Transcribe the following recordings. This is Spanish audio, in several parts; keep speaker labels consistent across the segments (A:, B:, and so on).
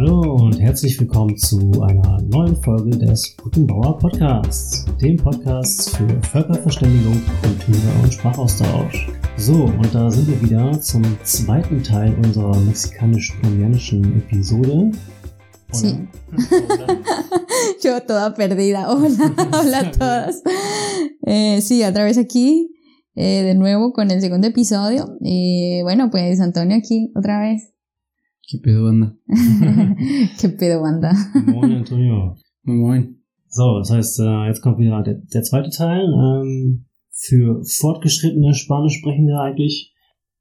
A: Hallo und herzlich willkommen zu einer neuen Folge des Brückenbauer Podcasts, dem Podcast für Völkerverständigung, Kultur und Sprachaustausch. So, und da sind wir wieder zum zweiten Teil unserer mexikanisch-colombianischen Episode.
B: Sí. Yo toda perdida. Hola, hola a todas. Eh, sí, otra vez aquí, eh, de nuevo con el segundo episodio. Y bueno, pues Antonio aquí, otra vez.
C: ¿Qué pedo, banda?
B: ¿Qué pedo, banda?
A: Moin, Antonio.
C: Moin, moin.
A: So, das heißt, äh, jetzt kommt wieder der, der zweite Teil ähm, für fortgeschrittene Spanischsprechende eigentlich.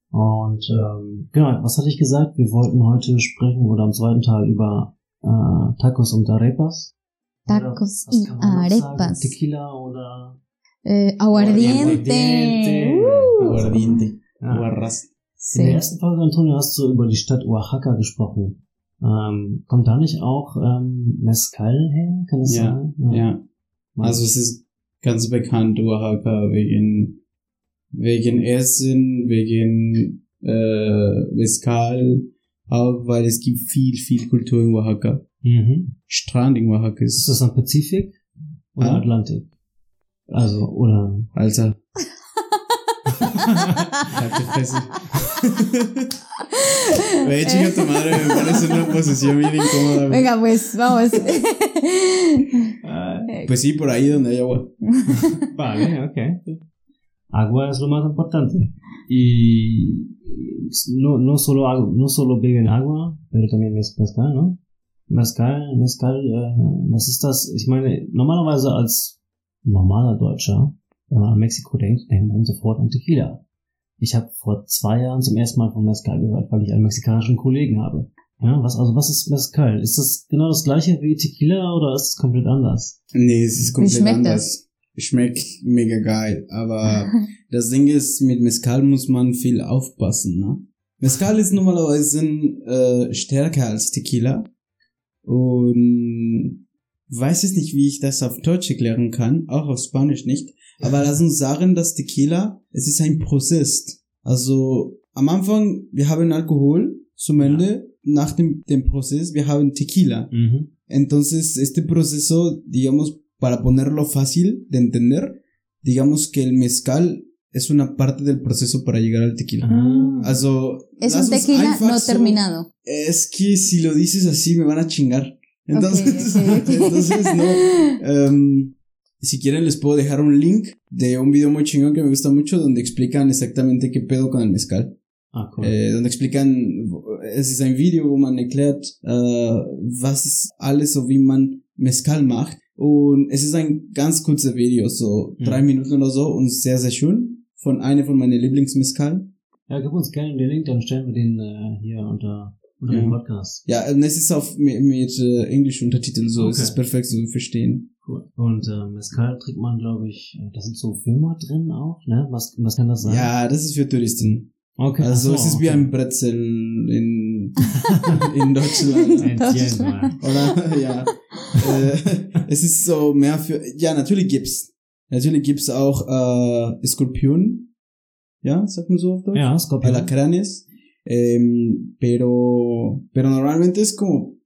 A: Und ähm, genau, was hatte ich gesagt? Wir wollten heute sprechen oder am zweiten Teil über äh, Tacos und Arepas.
B: Tacos y
A: sagen?
B: arepas.
A: Tequila oder
B: Eh, aguardiente.
A: Aguardiente.
B: Uh.
C: Aguardiente.
A: Ja. In der ersten Folge, Antonio, hast du über die Stadt Oaxaca gesprochen. Ähm, kommt da nicht auch ähm, Mezcal her? Kann das
C: Ja,
A: sein?
C: Ja. Also es ist ganz bekannt, Oaxaca, wegen, wegen Essen, wegen äh, Mezcal, auch weil es gibt viel, viel Kultur in Oaxaca.
A: Mhm.
C: Strand in Oaxaca
A: Ist
C: ist,
A: das am Pazifik oder
C: Ah.
A: Atlantik? Also, oder
C: Alter. Güey, chica tu madre, me pones en una posición bien incómoda.
B: Venga, pues vamos.
C: Pues sí, por ahí donde hay agua.
A: Vale, ok. Agua es lo más importante. Y no, no solo agua, no solo beben agua, pero también mez- mezcal, ¿no? Mezcal, mezcal, äh, was ist das? Ich meine, normalerweise als normaler Deutscher, wenn man an Mexiko denkt, denkt man sofort an Tequila. Ich habe vor zwei Jahren zum ersten Mal von Mezcal gehört, weil ich einen mexikanischen Kollegen habe. Ja, was, also was ist Mezcal? Ist das genau das gleiche wie Tequila oder ist es komplett anders?
C: Nee, es ist komplett
B: schmeckt
C: anders. Schmeckt mega geil, aber das Ding ist, mit Mezcal muss man viel aufpassen, ne? Mezcal ist normalerweise äh, stärker als Tequila und weiß es nicht, wie ich das auf Deutsch erklären kann, auch auf Spanisch nicht, aber lass uns sagen, dass Tequila, es ist ein Prozess. Also am Anfang, wir haben Alkohol, zum
A: Ja.
C: Ende, nach dem, dem Prozess, wir haben Tequila.
A: Mhm.
C: Entonces, este proceso, digamos, para ponerlo fácil de entender, digamos que el mezcal es una parte del proceso para llegar al tequila.
A: Ah.
C: Also,
B: Es un tequila no
C: so-
B: terminado.
C: Es que si lo dices así me van a chingar. Entonces,
B: Ok, ok, ok.
C: entonces no. Em, si quieren les puedo dejar un link de un video muy chingón que me gusta mucho donde explican exactamente qué pedo con el mezcal.
A: Ah, cool.
C: Äh, donde explican, es ist ein Video, wo man erklärt, äh, was ist alles so, wie man Mezcal macht. Und es ist ein ganz kurzer Video, so
A: Mhm.
C: drei Minuten oder so und sehr, sehr schön. Von einer von meinen Lieblingsmezcal.
A: Ja, gib uns gerne den Link, dann stellen wir den äh, hier unter, unter
C: Ja.
A: den Podcast.
C: Ja, und es ist auf mit, mit äh, Englisch Untertitel so, es
A: Okay.
C: ist perfekt zu verstehen.
A: Cool. Und äh, Mezcal trinkt man, glaube ich, da sind so Firma drin auch, ne? Was, was kann das sein?
C: Ja, das ist für Touristen.
A: okay.
C: Also
A: so,
C: es ist wie
A: okay.
C: ein Brezel in, in Deutschland.
A: Entiendo.
C: Oder? ja. äh, es ist so mehr für. Ja, natürlich gibt's. Natürlich gibt's auch äh, Skorpion. Ja, sagt man so auf Deutsch?
A: Ja, Skorpion.
C: Alacranes. Em, pero. Pero normalmente es como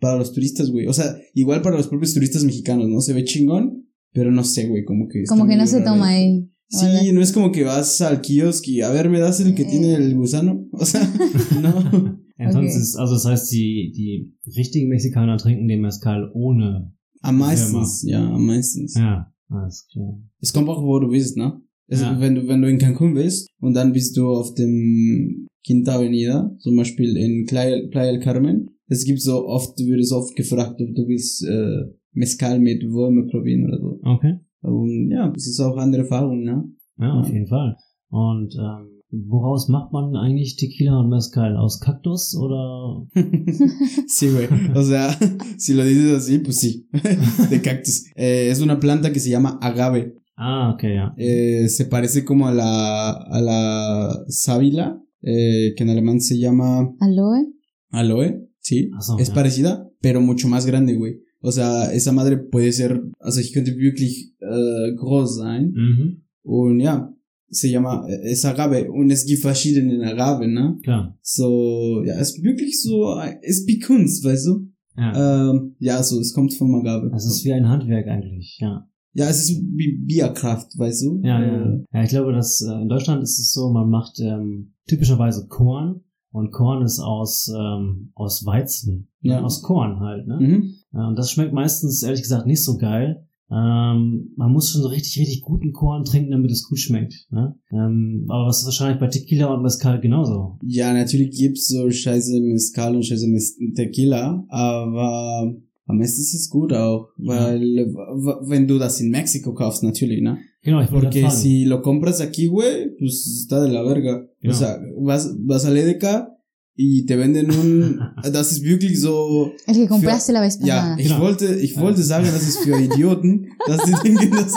C: para los turistas, güey. O sea, igual para los propios turistas mexicanos, ¿no? Se ve chingón, pero no sé, güey, como que.
B: Como que no se toma ahí.
C: Sí, no es como que vas al kiosk y a ver, ¿me das el que
B: Eh.
C: tiene el gusano? O sea, no.
A: Entonces, also das heißt, die, die richtigen Mexikaner trinken den Mezcal ohne.
C: Am meistens, ja, am meistens.
A: Ja, alles klar.
C: Es kommt auch, wo du bist, ne? Es,
A: Ja.
C: wenn, du, wenn du in Cancun bist und dann bist du auf dem Quinta Avenida, zum Beispiel in Playa, Playa del Carmen, es gibt so oft, wird es oft gefragt, ob du willst äh, Mezcal mit Würme probieren oder so.
A: Okay.
C: Und ja, das ist auch andere Erfahrung, ne?
A: Ja, auf
C: Ja.
A: jeden Fall. Und ähm, woraus macht man eigentlich Tequila und Mezcal? Aus Kaktus oder?
C: sí, güey. O sea, si lo dices así, pues sí. De cactus. Eh, es una planta que se llama agave.
A: Ah, okay, ja.
C: Eh, se parece como a la, a la sábila, eh, que en alemán se llama
B: Aloe.
C: aloe, sí.
A: Ach so,
C: es
A: ja.
C: parecida, pero mucho más grande, güey. O sea, esa madre puede ser, also ich könnte wirklich äh, groß sein.
A: Mhm.
C: Und ja, se llama, es agave und es gibt verschiedene Agave, ne?
A: Klar.
C: So, ja, es ist wirklich so, es ist wie Kunst, weißt du?
A: Ja.
C: Ähm, ja, so, es kommt vom Agave.
A: Das ist wie ein Handwerk eigentlich, ja.
C: Ja, es ist wie Bierkraft, weißt du?
A: Ja,
C: Äh,
A: ja. Ja, ich glaube, dass äh, in Deutschland ist es so, man macht ähm, typischerweise Korn und Korn ist aus ähm, aus Weizen,
C: Ja.
A: aus Korn halt, ne?
C: Mhm.
A: Ja, und das schmeckt meistens ehrlich gesagt nicht so geil. Ähm, man muss schon so richtig, richtig guten Korn trinken, damit es gut schmeckt. Ne? Ähm, aber was ist wahrscheinlich bei Tequila und Mezcal genauso?
C: Ja, natürlich gibt's so scheiße Mezcal und scheiße Mez- Tequila, aber am besten ist es gut auch, weil w- wenn du das in Mexiko kaufst, natürlich, ne?
A: Ich wollte
C: Porque si lo compras aquí, güey, pues está de la verga.
A: Ja.
C: O sea, vas, vas a Edeka y te venden un, das ist wirklich so,
B: El que compraste la vez
C: ja,
B: pasada.
C: ich
A: Genau.
C: wollte, ich wollte sagen, das ist für Idioten, dass die denken, dass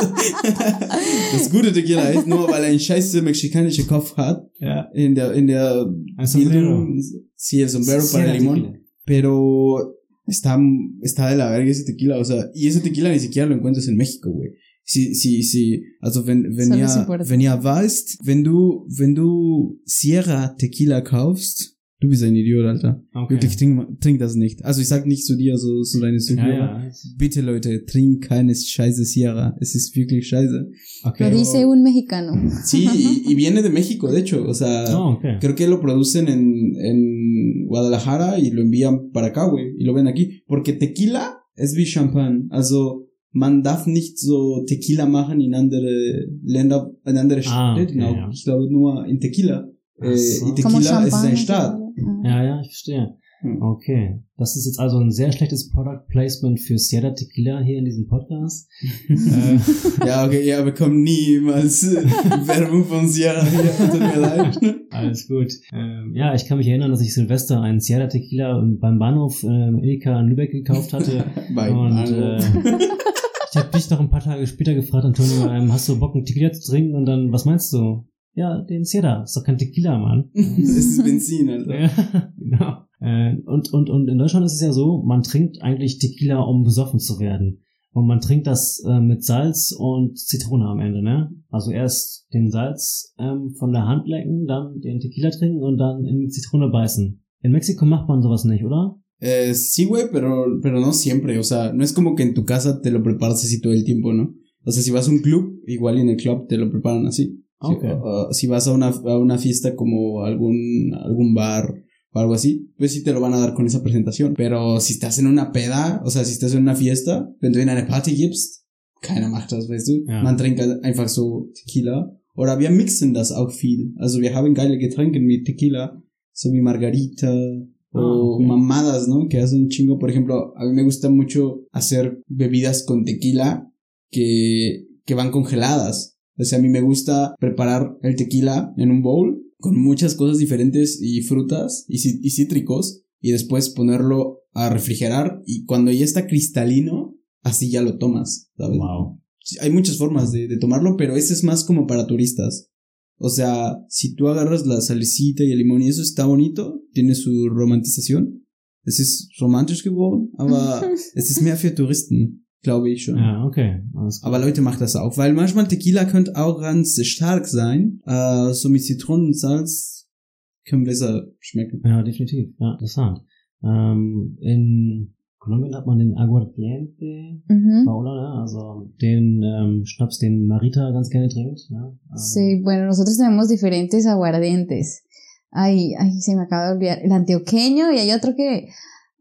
C: das gute Tequila ist, nur weil er einen scheiße mexikanische Kopf hat,
A: Ja.
C: in der, in der,
A: Ein Sombrero.
C: sí, el sombrero para
A: Sierra
C: el limón,
A: Tequila.
C: pero está, está de la verga ese tequila, o sea, y ese tequila ni siquiera lo encuentras en México, güey. Sí, sí, sí, also wenn, wenn ihr, wenn ihr weißt, wenn du, wenn du Sierra Tequila kaufst, du bist ein Idiot, Alter.
A: Okay.
C: Wirklich, trink, trink das nicht. Also ich sag nicht zu dir, so, so deine
A: Ja,
C: Zuhörer.
A: ja.
C: Bitte Leute, trink keine scheiße Sierra. Es ist wirklich scheiße.
B: Lo
A: Okay.
B: dice un mexicano.
C: Sí, y, y viene de México, de hecho. O sea,
A: Oh, okay.
C: creo que lo producen en, en Guadalajara y lo envían para acá, güey. Y lo ven aquí. Porque tequila es wie Champagn. Also, man darf nicht so Tequila machen in andere Länder, in andere
A: Ah,
C: Städte.
A: okay,
C: auch.
A: ja.
C: Ich glaube nur in Tequila. Äh,
A: so.
C: Tequila
B: champán.
C: ein Staat.
A: Ja, ja, ich verstehe.
C: Hm.
A: Okay. Das ist jetzt also ein sehr schlechtes Product Placement für Sierra Tequila hier in diesem Podcast. äh,
C: Ja, okay, ja, bekommen niemals äh, Werbung von Sierra hier. Tut mir leid.
A: Alles gut. Ähm, ja, ich kann mich erinnern, dass ich Silvester einen Sierra Tequila beim Bahnhof ähm, Edeka in Lübeck gekauft hatte.
C: Bei
A: und
C: Bahnhof.
A: äh, ich habe dich noch ein paar Tage später gefragt, Antonio, ähm, hast du Bock, einen Tequila zu trinken? Und dann, was meinst du? Ja, den Sierra. Ist doch kein Tequila, Mann.
C: Es ist Benzin, Alter.
A: Ja, genau. Äh, und, und, und in Deutschland ist es ja so, man trinkt eigentlich Tequila, um besoffen zu werden. Und man trinkt das äh, mit Salz und Zitrone am Ende, ne? Also erst den Salz ähm, von der Hand lecken, dann den Tequila trinken und dann in die Zitrone beißen. In Mexiko macht man sowas nicht, oder?
C: Eh, sí, güey, pero, pero no siempre. O sea, no es como que en tu casa te lo preparas así todo el tiempo, ¿no? O sea, si vas a un club, igual en el club te lo preparan así. Si-
A: Ok.
C: uh, si vas a una, a una fiesta como algún, algún bar o algo así, pues sí te lo van a dar con esa presentación. Pero si estás en una peda, o sea, si estás en una fiesta, wenn du in eine Party gibst, keiner macht das, weißt du?
A: Ja.
C: Man trinkt einfach so Tequila. Oder wir mixen das auch viel. Also wir haben geile Getränke mit Tequila, so wie Margarita,
A: Ah,
C: o
A: ok.
C: mamadas, ¿no? Que hacen un chingo. Por ejemplo, a mí me gusta mucho hacer bebidas con tequila que, que van congeladas. O sea, a mí me gusta preparar el tequila en un bowl con muchas cosas diferentes y frutas y, cítricos y después ponerlo a refrigerar y cuando ya está cristalino, así ya lo tomas, ¿sabes?
A: Wow.
C: Hay muchas formas de, de tomarlo, pero ese es más como para turistas. O sea, si tú agarras la salicita y el limón y eso está bonito, tiene su romantización. Es ist romantisch geworden, aber es ist mehr für Touristen, glaube ich schon.
A: Ja, okay. Alles klar.
C: Aber Leute, macht das auch, weil manchmal Tequila könnte auch ganz stark sein. Äh, so mit Zitronen und Salz können besser schmecken.
A: Ja, definitiv. Ja, interessant. Ähm, in Kolumbien hat man den Aguardiente. Paula, ne? also den ähm, Schnaps, den Marita ganz gerne trinkt. Ne? Ähm,
B: Sí, bueno, nosotros tenemos diferentes aguardientes. Ay, ay, se me acaba de olvidar. El antioqueño y hay otro que.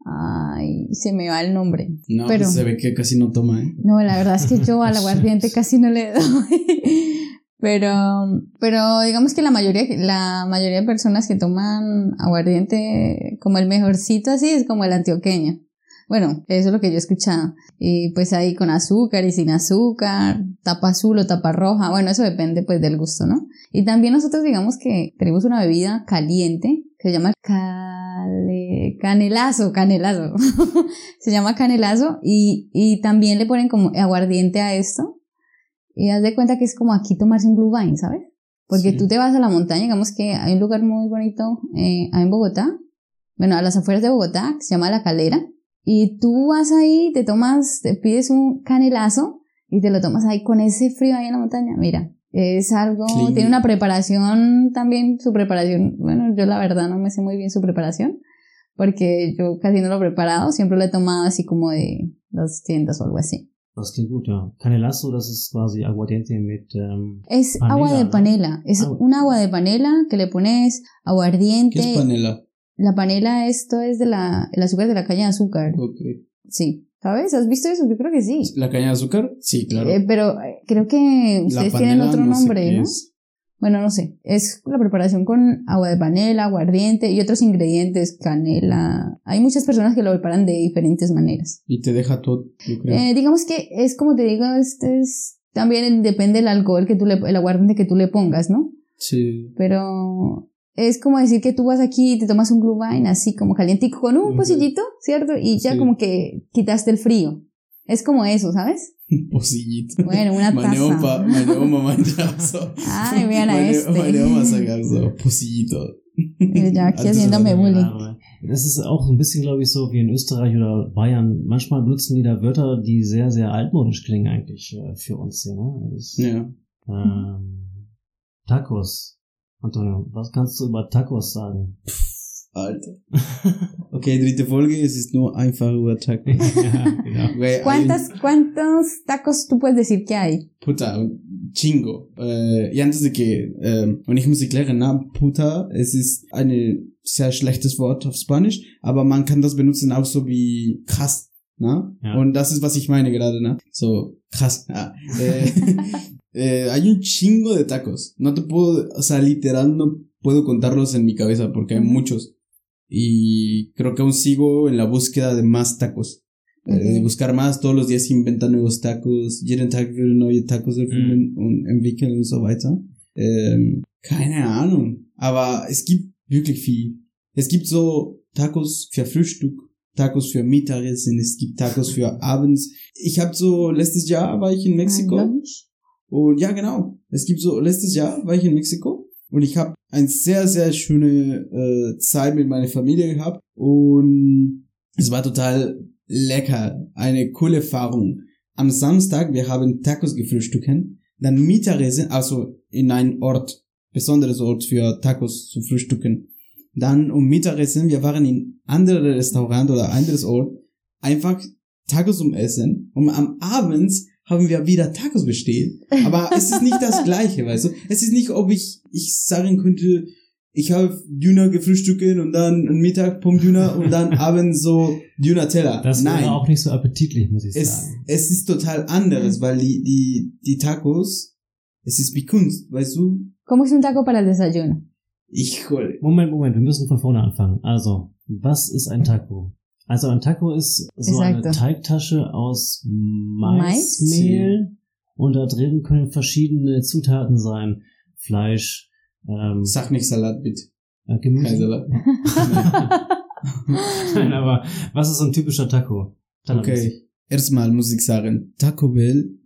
B: Ay, se me va el nombre.
C: No,
B: Pero-
C: pues se ve que casi no toma, ¿eh?
B: No, la verdad es que yo al aguardiente casi no le doy. Pero, pero digamos que la mayoría, la mayoría de personas que toman aguardiente como el mejorcito así es como el antioqueño. Bueno, eso es lo que yo he escuchado. Y pues ahí con azúcar y sin azúcar, tapa azul o tapa roja. Bueno, eso depende pues del gusto, ¿no? Y también nosotros digamos que tenemos una bebida caliente que se llama cale- canelazo, canelazo. se llama canelazo y, y también le ponen como aguardiente a esto. Y haz de cuenta que es como aquí tomarse un Blue Vine, ¿sabes? Porque
C: Sí.
B: tú te vas a la montaña, digamos que hay un lugar muy bonito eh, ahí en Bogotá, bueno, a las afueras de Bogotá, que se llama La Calera, y tú vas ahí, te tomas, te pides un canelazo y te lo tomas ahí con ese frío ahí en la montaña. Mira, Es algo, tiene una preparación también, su preparación, bueno, yo la verdad no me sé muy bien su preparación, porque yo casi no lo he preparado, siempre lo he tomado así como de las tiendas o algo así.
A: Das klingt gut, ja. Canelazo, das ist quasi Aguardiente mit, ähm,
B: Es
A: Panela,
B: agua de
A: ¿no?
B: panela, es
A: Agua.
B: un agua de panela que le pones aguardiente.
C: ¿Qué es panela?
B: La panela, esto es de la, el azúcar de la caña de azúcar.
C: Ok.
B: Sí. ¿Sabes? ¿Has visto eso? Yo creo que sí.
C: ¿La caña de azúcar? Sí, claro.
B: Eh, pero eh, creo que ustedes tienen otro
C: no
B: nombre, ¿no?
C: es.
B: Bueno, no sé. Es la preparación con agua de panela, aguardiente y otros ingredientes, canela. Hay muchas personas que lo preparan de diferentes maneras.
C: Y te deja todo, yo creo.
B: Eh, digamos que es como te digo, este es también depende del alcohol que tú le, el aguardiente que tú le pongas, ¿no?
C: sí.
B: Pero es como decir que tú vas aquí y te tomas un Glühwein así como calientico con un pocillito, ¿cierto? Y ya
C: Sí.
B: como que quitaste el frío. Es como eso, ¿sabes?
C: Pocillito.
B: Bueno, una taza.
C: auch so.
B: Ay, vean a este.
C: Auch so, Pocillito.
B: Ya aquí
C: Also,
B: haciéndome bullying.
A: Ja, das ist auch ein bisschen, glaube ich, so wie in Österreich oder Bayern. Manchmal benutzen die da Wörter, die sehr, sehr altmodisch klingen eigentlich äh, für uns hier. Ne? Das,
C: Ja.
A: ähm, Tacos. Antonio, was kannst du über Tacos sagen?
C: Alter. Okay, dritte Folge, es ist nur einfach über Tacos.
A: ja, genau.
B: ¿Cuántas, ¿Cuántos tacos tú puedes decir que hay?
C: Puta, un chingo. Äh, y antes de que, ähm, und ich muss erklären, na, Puta, es ist ein sehr schlechtes Wort auf Spanisch, aber man kann das benutzen auch so wie krass, na?
A: Ja.
C: Und das ist, was ich meine gerade, na? So, krass, ah, äh, eh, hay un chingo de tacos. No te puedo, o sea, literal no puedo contarlos en mi cabeza porque hay muchos. Y creo que aún sigo en la búsqueda de más tacos. Eh,
B: Ok.
C: de buscar más, todos los días inventan nuevos Tacos, jeden Tag werden neue Tacos erfinden und entwickeln und so weiter. Ähm, keine Ahnung, aber es gibt wirklich viel. Es gibt so Tacos für Frühstück, Tacos für Mittagessen, es gibt Tacos für abends. Ich habe so, letztes Jahr war ich in Mexiko.
B: Ein.
C: Und ja, genau. Es gibt so, letztes Jahr war ich in Mexiko und ich habe eine sehr, sehr schöne äh, Zeit mit meiner Familie gehabt und es war total lecker. Eine coole Erfahrung. Am Samstag, wir haben Tacos gefrühstücken, dann Mittagessen, also in ein Ort, besonderes Ort für Tacos zu frühstücken. Dann um Mittagessen, wir waren in andere Restaurant oder anderes Ort, einfach Tacos um Essen und am Abend haben wir wieder Tacos bestellt. Aber es ist nicht das Gleiche, weißt du? Es ist nicht, ob ich, ich sagen könnte, ich habe Döner gefrühstücken und dann Mittag Pommes Döner und dann abends so Döner Teller.
A: Das
C: Nein.
A: wäre auch nicht so appetitlich, muss ich
C: es,
A: sagen.
C: es ist total anderes, weil die, die, die Tacos, es ist wie Kunst, weißt du?
B: ¿Cómo es un taco para el desayuno?
C: Ich hol.
A: Moment, Moment, wir müssen von vorne anfangen. Also, was ist ein Taco? Also ein Taco ist so eine. Teigtasche aus
B: Mais?
A: Maismehl und da drin können verschiedene Zutaten sein. Fleisch, ähm,
C: Sag nicht Salat, bitte.
A: äh, Gemüse.
C: Kein Salat.
A: Nein, aber was ist so ein typischer Taco?
C: Okay. Erstmal muss ich sagen, Taco Bell,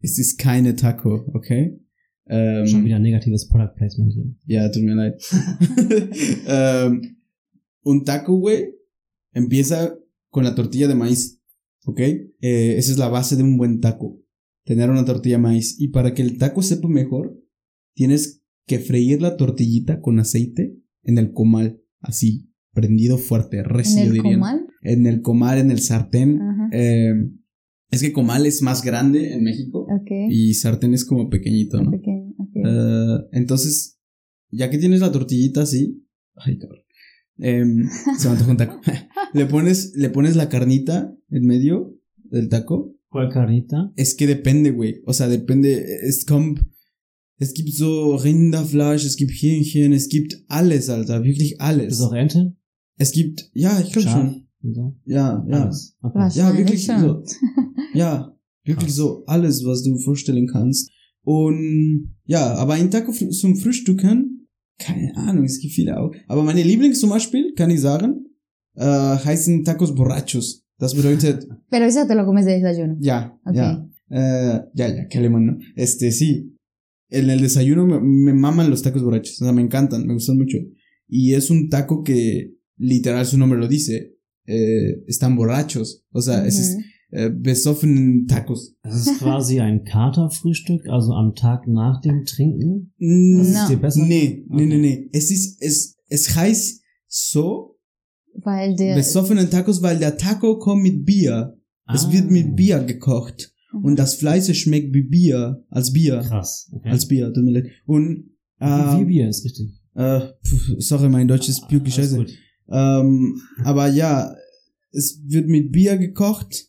C: es ist keine Taco, okay? Ähm,
A: Schon wieder ein negatives Product Placement hier.
C: Ja, tut mir leid. ähm, un taco, güey, empieza con la tortilla de maíz, ¿ok? Eh, esa es la base de un buen taco. Tener una tortilla de maíz. Y para que el taco sepa mejor, tienes que freír la tortillita con aceite en el comal, así, prendido fuerte,
B: ¿En
C: recio,
B: el
C: dirían.
B: comal?
C: En el comal, en el sartén.
B: Ajá.
C: Eh, es que comal es más grande en México
B: Ok.
C: y sartén es como pequeñito, ¿no?
B: Pequeño, ok.
C: Eh, entonces, ya que tienes la tortillita así, ay cabrón, em, se me antoja un taco. le pones, le pones la carnita en medio del taco.
A: ¿Cuál carnita?
C: Es que depende, güey. O sea, depende. Es kommt, es gibt so Rinderfleisch, es gibt Hähnchen, es gibt alles, Alter, wirklich
A: Ist
C: alles.
A: auch Ente?
C: Es gibt, ja, ich glaube schon.
A: So?
C: Ja, ja.
A: Alles. Okay.
C: Ja, wirklich
B: schon.
C: so. Ja, wirklich so alles, was du vorstellen kannst. Und ja, aber ein Taco zum Frühstücken, keine Ahnung, es gibt viele auch. Aber meine Lieblings zum Beispiel, kann ich sagen, äh, heißen Tacos borrachos. Das bedeutet,
B: Pero eso te lo comes de desayuno.
C: ja,
B: Ok.
C: ja, äh, ja, ja, qué alemán, ¿no? Este, sí. En el desayuno me, me maman los tacos borrachos, o sea, me encantan, me gustan mucho. Y es un taco que, literal, su nombre lo dice, eh, están borrachos. O sea, ese es,
B: Ujú.
C: Äh, besoffenen Tacos.
A: Das ist quasi ein Katerfrühstück, also am Tag nach dem Trinken.
C: Mm,
A: Das ist dir besser?
C: Nee, nee,
A: Okay.
C: nee, nee. Es ist, es, es heißt so,
B: Weil der.
C: besoffenen Tacos, weil der Taco kommt mit Bier. Es
A: Ah.
C: wird mit Bier gekocht.
B: Mhm.
C: Und das Fleisch schmeckt wie Bier, als Bier.
A: Krass. Okay.
C: Als Bier, tut mir leid. Und,
A: Wie
C: äh,
A: Bier ist richtig.
C: äh, pf, sorry, mein Deutsch ist wirklich
A: Alles
C: scheiße. Ähm, aber ja, es wird mit Bier gekocht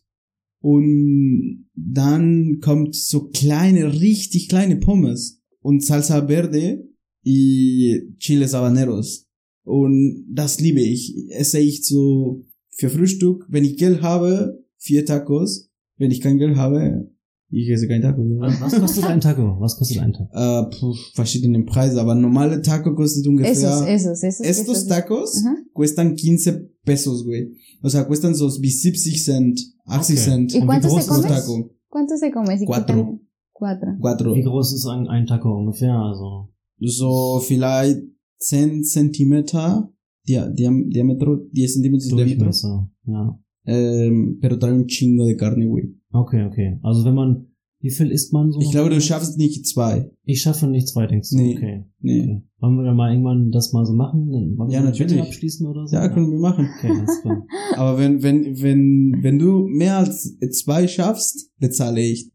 C: und dann kommt so kleine, richtig kleine Pommes und Salsa Verde y Chiles Habaneros. Und das liebe ich. Esse ich so für Frühstück. Wenn ich Geld habe, vier Tacos. Wenn ich kein Geld habe, ich esse kein Taco.
A: Was was kostet ein Taco? Was kostet ein Taco?
C: Äh, puh, verschiedene Preise, aber normale Taco kostet ungefähr.
B: Esos, esos, esos.
C: Estos
B: esos.
C: tacos cuestan 15 pesos, güey. O sea, cuestan sos 70 cent, 80
A: Okay.
C: cent.
B: ¿Y
A: ¿Y
B: cuánto se come?
C: taco.
B: ¿Cuánto se come? Si
C: Cuatro.
B: Cuatro.
C: Cuatro.
A: Wie groß ist ein, ein Taco ungefähr? Also,
C: So, vielleicht 10 Zentimeter dia diam diámetro, 10 centímetros de diámetro.
A: Durchmesser. Ja.
C: Ähm, pero trae un chingo de carne, güey.
A: Okay, okay. Also wenn man, wie viel isst man so?
C: Ich glaube, du schaffst nicht zwei.
A: Ich schaffe nicht zwei, denkst du?
C: Nee.
A: Okay.
C: Nee.
A: okay. Wollen wir dann mal irgendwann das mal so machen? Wollen wir
C: Ja, natürlich.
A: Wette abschließen oder so?
C: Ja, können wir machen.
A: Okay, alles klar.
C: Aber wenn, wenn, wenn, wenn du mehr als zwei schaffst, bezahle ich.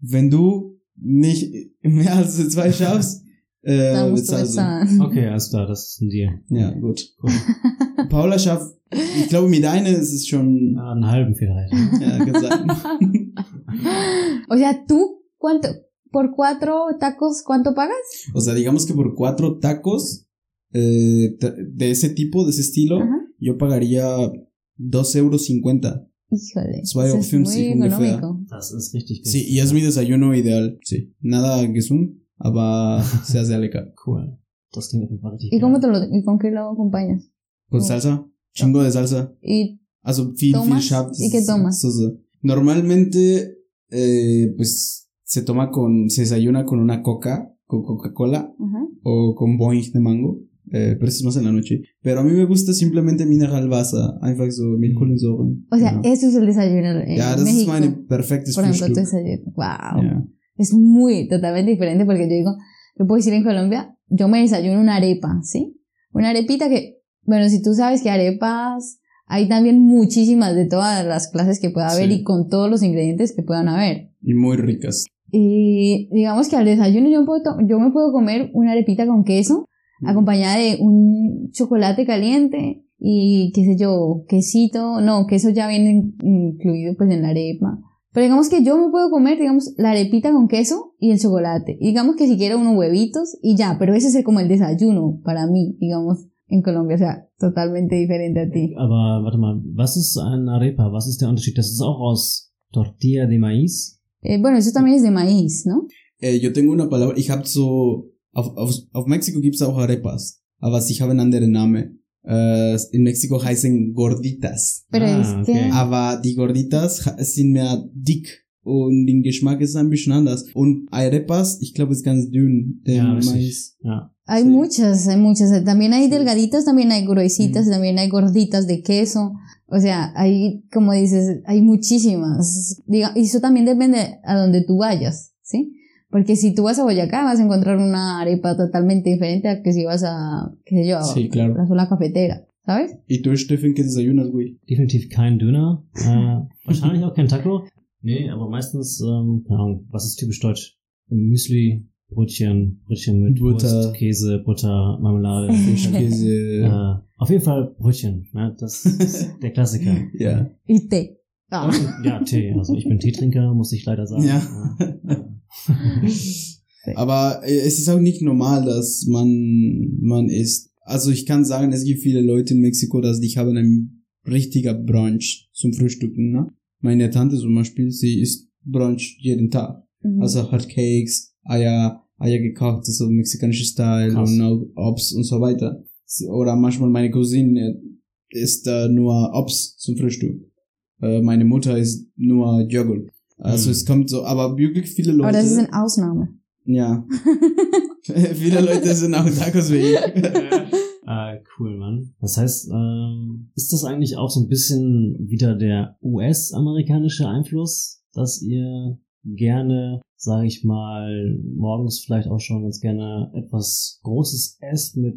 C: Wenn du nicht mehr als zwei schaffst, äh,
B: Da musst du
C: bezahlst du.
B: bezahlen.
A: Okay, alles klar, das ist ein Deal.
C: Ja, gut.
A: Cool.
C: Paula schafft, ich glaube, mit einer ist es schon,
A: Ja, einen halben vielleicht.
C: ja, gesagt.
B: o sea, tú, ¿cuánto? ¿Por cuatro tacos cuánto pagas?
C: O sea, digamos que por cuatro tacos eh, de ese tipo, de ese estilo,
B: Ajá.
C: yo pagaría dos euros cincuenta.
B: Híjole.
C: Zwei
B: eso
C: auf
B: es
C: 50
B: muy
C: ungefähr.
B: económico.
A: Das ist richtig
C: Sí, y es mi desayuno ideal. Sí. Nada gesund, aber sehr, sehr lecker.
A: Cool. Das klingt auf jeden Fall richtig
B: ¿Y cómo te lo, y con qué lo acompañas?
C: Con salsa, chingo de salsa.
B: Y
C: Also viel, viel
B: ¿Tomas?
C: scharf.
B: ¿Y qué tomas?
C: Normalmente, eh, pues, se toma con, se desayuna con una coca, con Coca-Cola
B: ajá.
C: o con Boing de mango. Eh, pero eso es más en la noche. Pero a mí me gusta simplemente Mineralwasser. Einfach so mit Kohlensäure.
B: O sea,
C: ja.
B: eso es el desayuno en
C: ja, das ist
B: México.
C: meine perfektes
B: Por ejemplo, tu desayuno. Wow.
C: Ja.
B: Es muy, totalmente diferente porque yo digo, yo puedo decir en Colombia, yo me desayuno una arepa, ¿sí? Una arepita que, bueno, si tú sabes que arepas, hay también muchísimas de todas las clases que pueda haber
C: Sí.
B: y con todos los ingredientes que puedan haber.
C: Y muy ricas.
B: Y digamos que al desayuno yo, puedo yo me puedo comer una arepita con queso, acompañada de un chocolate caliente y qué sé yo, quesito, no, queso ya viene incluido pues en la arepa. Pero digamos que yo me puedo comer, digamos, la arepita con queso y el chocolate. Y digamos que si quiero unos huevitos y ya, pero ese es como el desayuno para mí, digamos, en Colombia, o sea, totalmente diferente a ti.
A: Aber warte mal, was ist ein Arepa? Was ist der Unterschied? Das ist auch aus Tortilla de Maíz?
B: Eh, bueno, eso también es de maíz, ¿no?
C: Eh, yo tengo una Palabra, ich hab so, auf, auf, auf Mexiko gibt's auch Arepas, aber sie haben andere Namen. Äh, in Mexiko heißen Gorditas.
B: Pero
A: Ah,
B: es que...
A: okay.
C: Aber die Gorditas sind mehr dick und den Geschmack ist ein bisschen anders. Und Arepas, ich glaube, ist ganz dünn, der
A: Ja.
C: Mais.
A: Ja.
B: Hay
C: Sí.
B: muchas, hay muchas. También hay delgaditas, también hay gruesitas,
C: Mm.
B: también hay gorditas de queso. O sea, hay, como dices, hay muchísimas. Diga, y eso también depende a donde tú vayas, ¿sí? Porque si tú vas a Boyacá vas a encontrar una arepa totalmente diferente a que si vas a, qué sé yo,
C: Sí, claro.
B: a la zona cafetera, ¿sabes?
C: ¿Y tú, Steffen, qué desayunas, güey?
A: Definitiv kein Döner. Äh, wahrscheinlich auch kein Taco. Nee, aber meistens, ähm, keine Ahnung, was ist typisch deutsch? Müsli, Brötchen, Brötchen mit
C: Butter.
A: Wurst, Käse, Butter, Marmelade.
C: Fischkäse.
A: äh, auf jeden Fall Brötchen. Ne? Das ist der Klassiker.
C: ja.
B: Y té. Ah.
A: Ja, Tee. Also ich bin Teetrinker, muss ich leider sagen.
C: Ja.
A: Ja.
C: Aber es ist auch nicht normal, dass man, man isst. Also ich kann sagen, es gibt viele Leute in Mexiko, dass die haben ein richtiger Brunch zum Frühstücken, ne? Meine Tante zum Beispiel, sie isst Brunch jeden Tag.
B: Mhm.
C: Also Hotcakes, Eier, Eier gekocht, so mexikanische Style
A: Krass.
C: und auch Obst und so weiter. Oder manchmal meine Cousine isst nur Obst zum Frühstück. Äh, meine Mutter isst nur Joghurt. Also
A: Mhm.
C: es kommt so, aber wirklich viele Leute.
B: Aber das ist eine Ausnahme.
C: Ja. Viele Leute sind auch Tacos wie ich.
A: Ah, cool, Mann. Das heißt, ähm, ist das eigentlich auch so ein bisschen wieder der US-amerikanische Einfluss, dass ihr gerne, sage ich mal, morgens vielleicht auch schon ganz gerne etwas Großes esst mit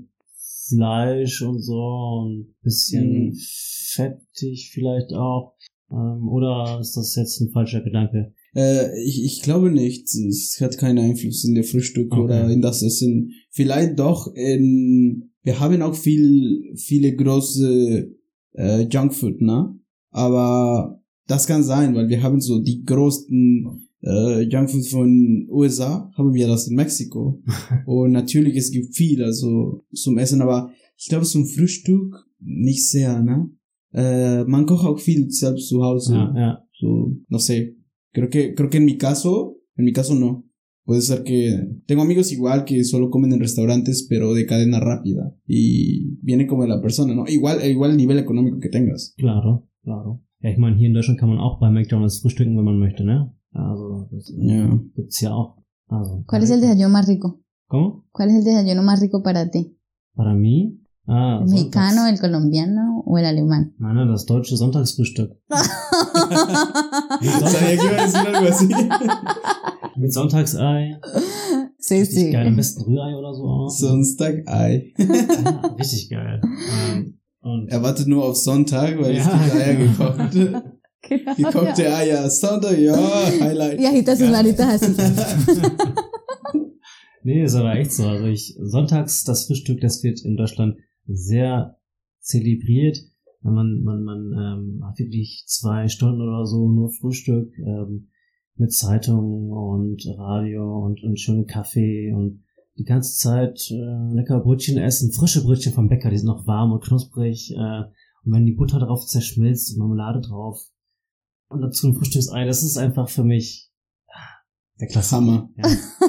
A: Fleisch und so und bisschen
C: Mhm.
A: fettig vielleicht auch. Ähm, oder ist das jetzt ein falscher Gedanke?
C: Äh, ich, ich glaube nicht. Es hat keinen Einfluss in der Frühstück
A: Okay.
C: oder in das Essen. Vielleicht doch in, wir haben auch viel, viele große äh, Junkfood, ne? Aber das kann sein, weil wir haben so die größten äh, Junkfood von USA, haben wir das in Mexiko. Und natürlich, es gibt viel, also zum Essen, aber ich glaube zum Frühstück nicht sehr, ne? Äh, man kocht auch viel selbst zu Hause.
A: Ja, ja.
C: So, no sé. Creo que, creo que en mi caso, en mi caso no. Puede ser que tengo amigos igual que solo comen en restaurantes, pero de cadena rápida. Y viene como de la persona, ¿no? Igual, igual el nivel económico que tengas.
A: Claro, claro. Ja, ich meine, hier in Deutschland kann man auch bei McDonalds frühstücken, wenn man möchte, ne? Also, das
C: Ja.
A: gibt's ja auch. Also,
B: ¿Cuál es el desayuno más rico?
A: ¿Cómo?
B: ¿Cuál es el desayuno más rico para ti?
A: Para mí? Ah,
B: ¿El mexicano, el colombiano o el alemán?
A: Nein, nein, das deutsche Sonntagsfrühstück. Mit Sonntagsei.
B: sí,
A: Richtig
B: sí.
A: geil. Am besten Rührei oder so auch.
C: Sonntag, Ei.
A: Ja, richtig geil. Ähm, und
C: Er wartet nur auf Sonntag, weil es
A: Ja,
C: gibt Eier
A: genau.
C: gekocht. Gekochte Eier. Sonntag, ja, Highlight.
B: Y agita sus manitas así.
A: nee, ist aber echt so. Also ich, sonntags das Frühstück, das wird in Deutschland sehr zelebriert. Man, man, man ähm, hat wirklich zwei Stunden oder so nur Frühstück ähm, mit Zeitung und Radio und, und schönen Kaffee und die ganze Zeit äh, lecker Brötchen essen, frische Brötchen vom Bäcker, die sind noch warm und knusprig. Äh, und wenn die Butter drauf zerschmilzt und Marmelade drauf und dazu ein Frühstücksei, das ist einfach für mich der Klassiker.
C: Hammer.
A: Ja,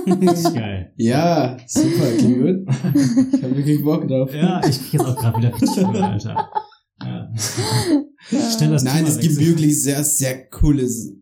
A: richtig geil.
C: Ja, super, klingt gut. Ich habe wirklich Bock drauf.
A: Ja, ich krieg jetzt auch gerade wieder richtig Hunger, Alter. Ja. Schnell das
C: Nein,
A: Thema
C: es gibt wirklich sehr, sehr cooles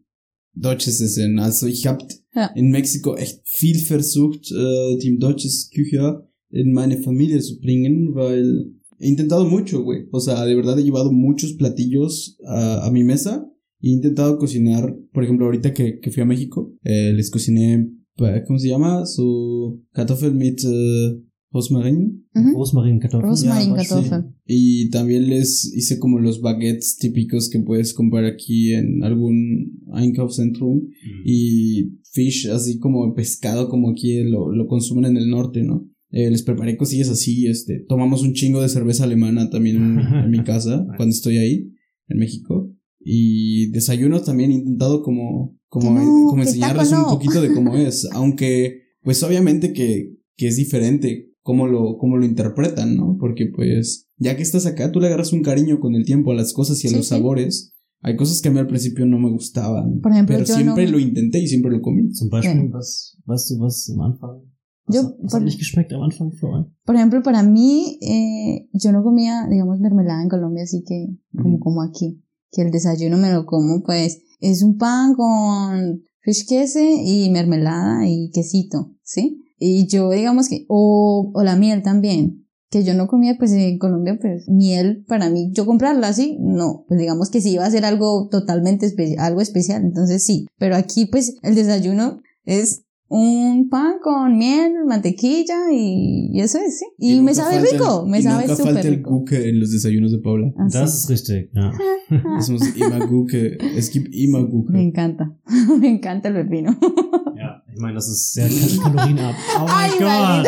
C: deutsches Essen. Also ich habe
B: Ja.
C: in Mexiko echt viel versucht, äh, die deutsches Küche in meine Familie zu bringen, weil he intentado mucho, güey. O sea, de verdad he llevado muchos platillos a, a mi mesa. He intentado cocinar, por ejemplo, ahorita que, que fui a México, eh, les cociné, pa- ¿cómo se llama? Su Kartoffel mit äh, Rosmarin.
B: Ujú.
A: Rosmarinkartoffeln.
B: Rosmarin,
C: pues,
B: Kartoffel.
C: Y también les hice como los baguettes típicos que puedes comprar aquí en algún Einkaufszentrum.
A: Mhm.
C: Y fish, así como pescado, como aquí lo, lo consumen en el norte, ¿no? Eh, les preparé cosillas así, este, tomamos un chingo de cerveza alemana también en, mi- en mi casa, cuando estoy ahí, en México. Y desayunos también he intentado como, como,
B: no,
C: como enseñarles un poquito de cómo es, aunque, pues obviamente que, que es diferente cómo lo, cómo lo interpretan, ¿no? Porque pues, ya que estás acá, tú le agarras un cariño con el tiempo a las cosas y a
B: Sí,
C: los
B: sí.
C: sabores. Hay cosas que a mí al principio no me gustaban.
B: Por ejemplo,
C: pero
B: yo
C: siempre
B: no-
C: lo intenté y siempre lo comí.
A: Zum Beispiel,
B: Ja.
A: was, weißt du, was am Anfang? Was,
B: Yo,
A: was
B: por-
A: hat nicht geschmeckt am Anfang für euch?
B: Por ejemplo, para mí, eh, yo no comía, digamos, mermelada en Colombia, así que, como, como aquí, que el desayuno me lo como, pues, es un pan con fish queso y mermelada y quesito, ¿sí? Y yo, digamos que, o, o la miel también, que yo no comía, pues, en Colombia, pues, miel, para mí, yo comprarla así, no, pues, digamos que sí iba a ser algo totalmente espe- algo especial, entonces sí, pero aquí, pues, el desayuno es un pan con miel, mantequilla y, y eso es, sí. Y, me
C: nunca
B: sabe
C: falta
B: rico, me
C: y
B: sabe
C: nunca falta
B: súper
C: el
B: rico.
C: Guke en los desayunos de Paula.
B: Así.
A: Das ist richtig, ja.
C: Es muss immer Guke. Es gibt immer
B: Me
C: Guke.
B: encanta, me encanta el pepino.
A: ja, ich meine, das ist sehr kalorienarm. Oh mein
B: Ay,
A: Gott!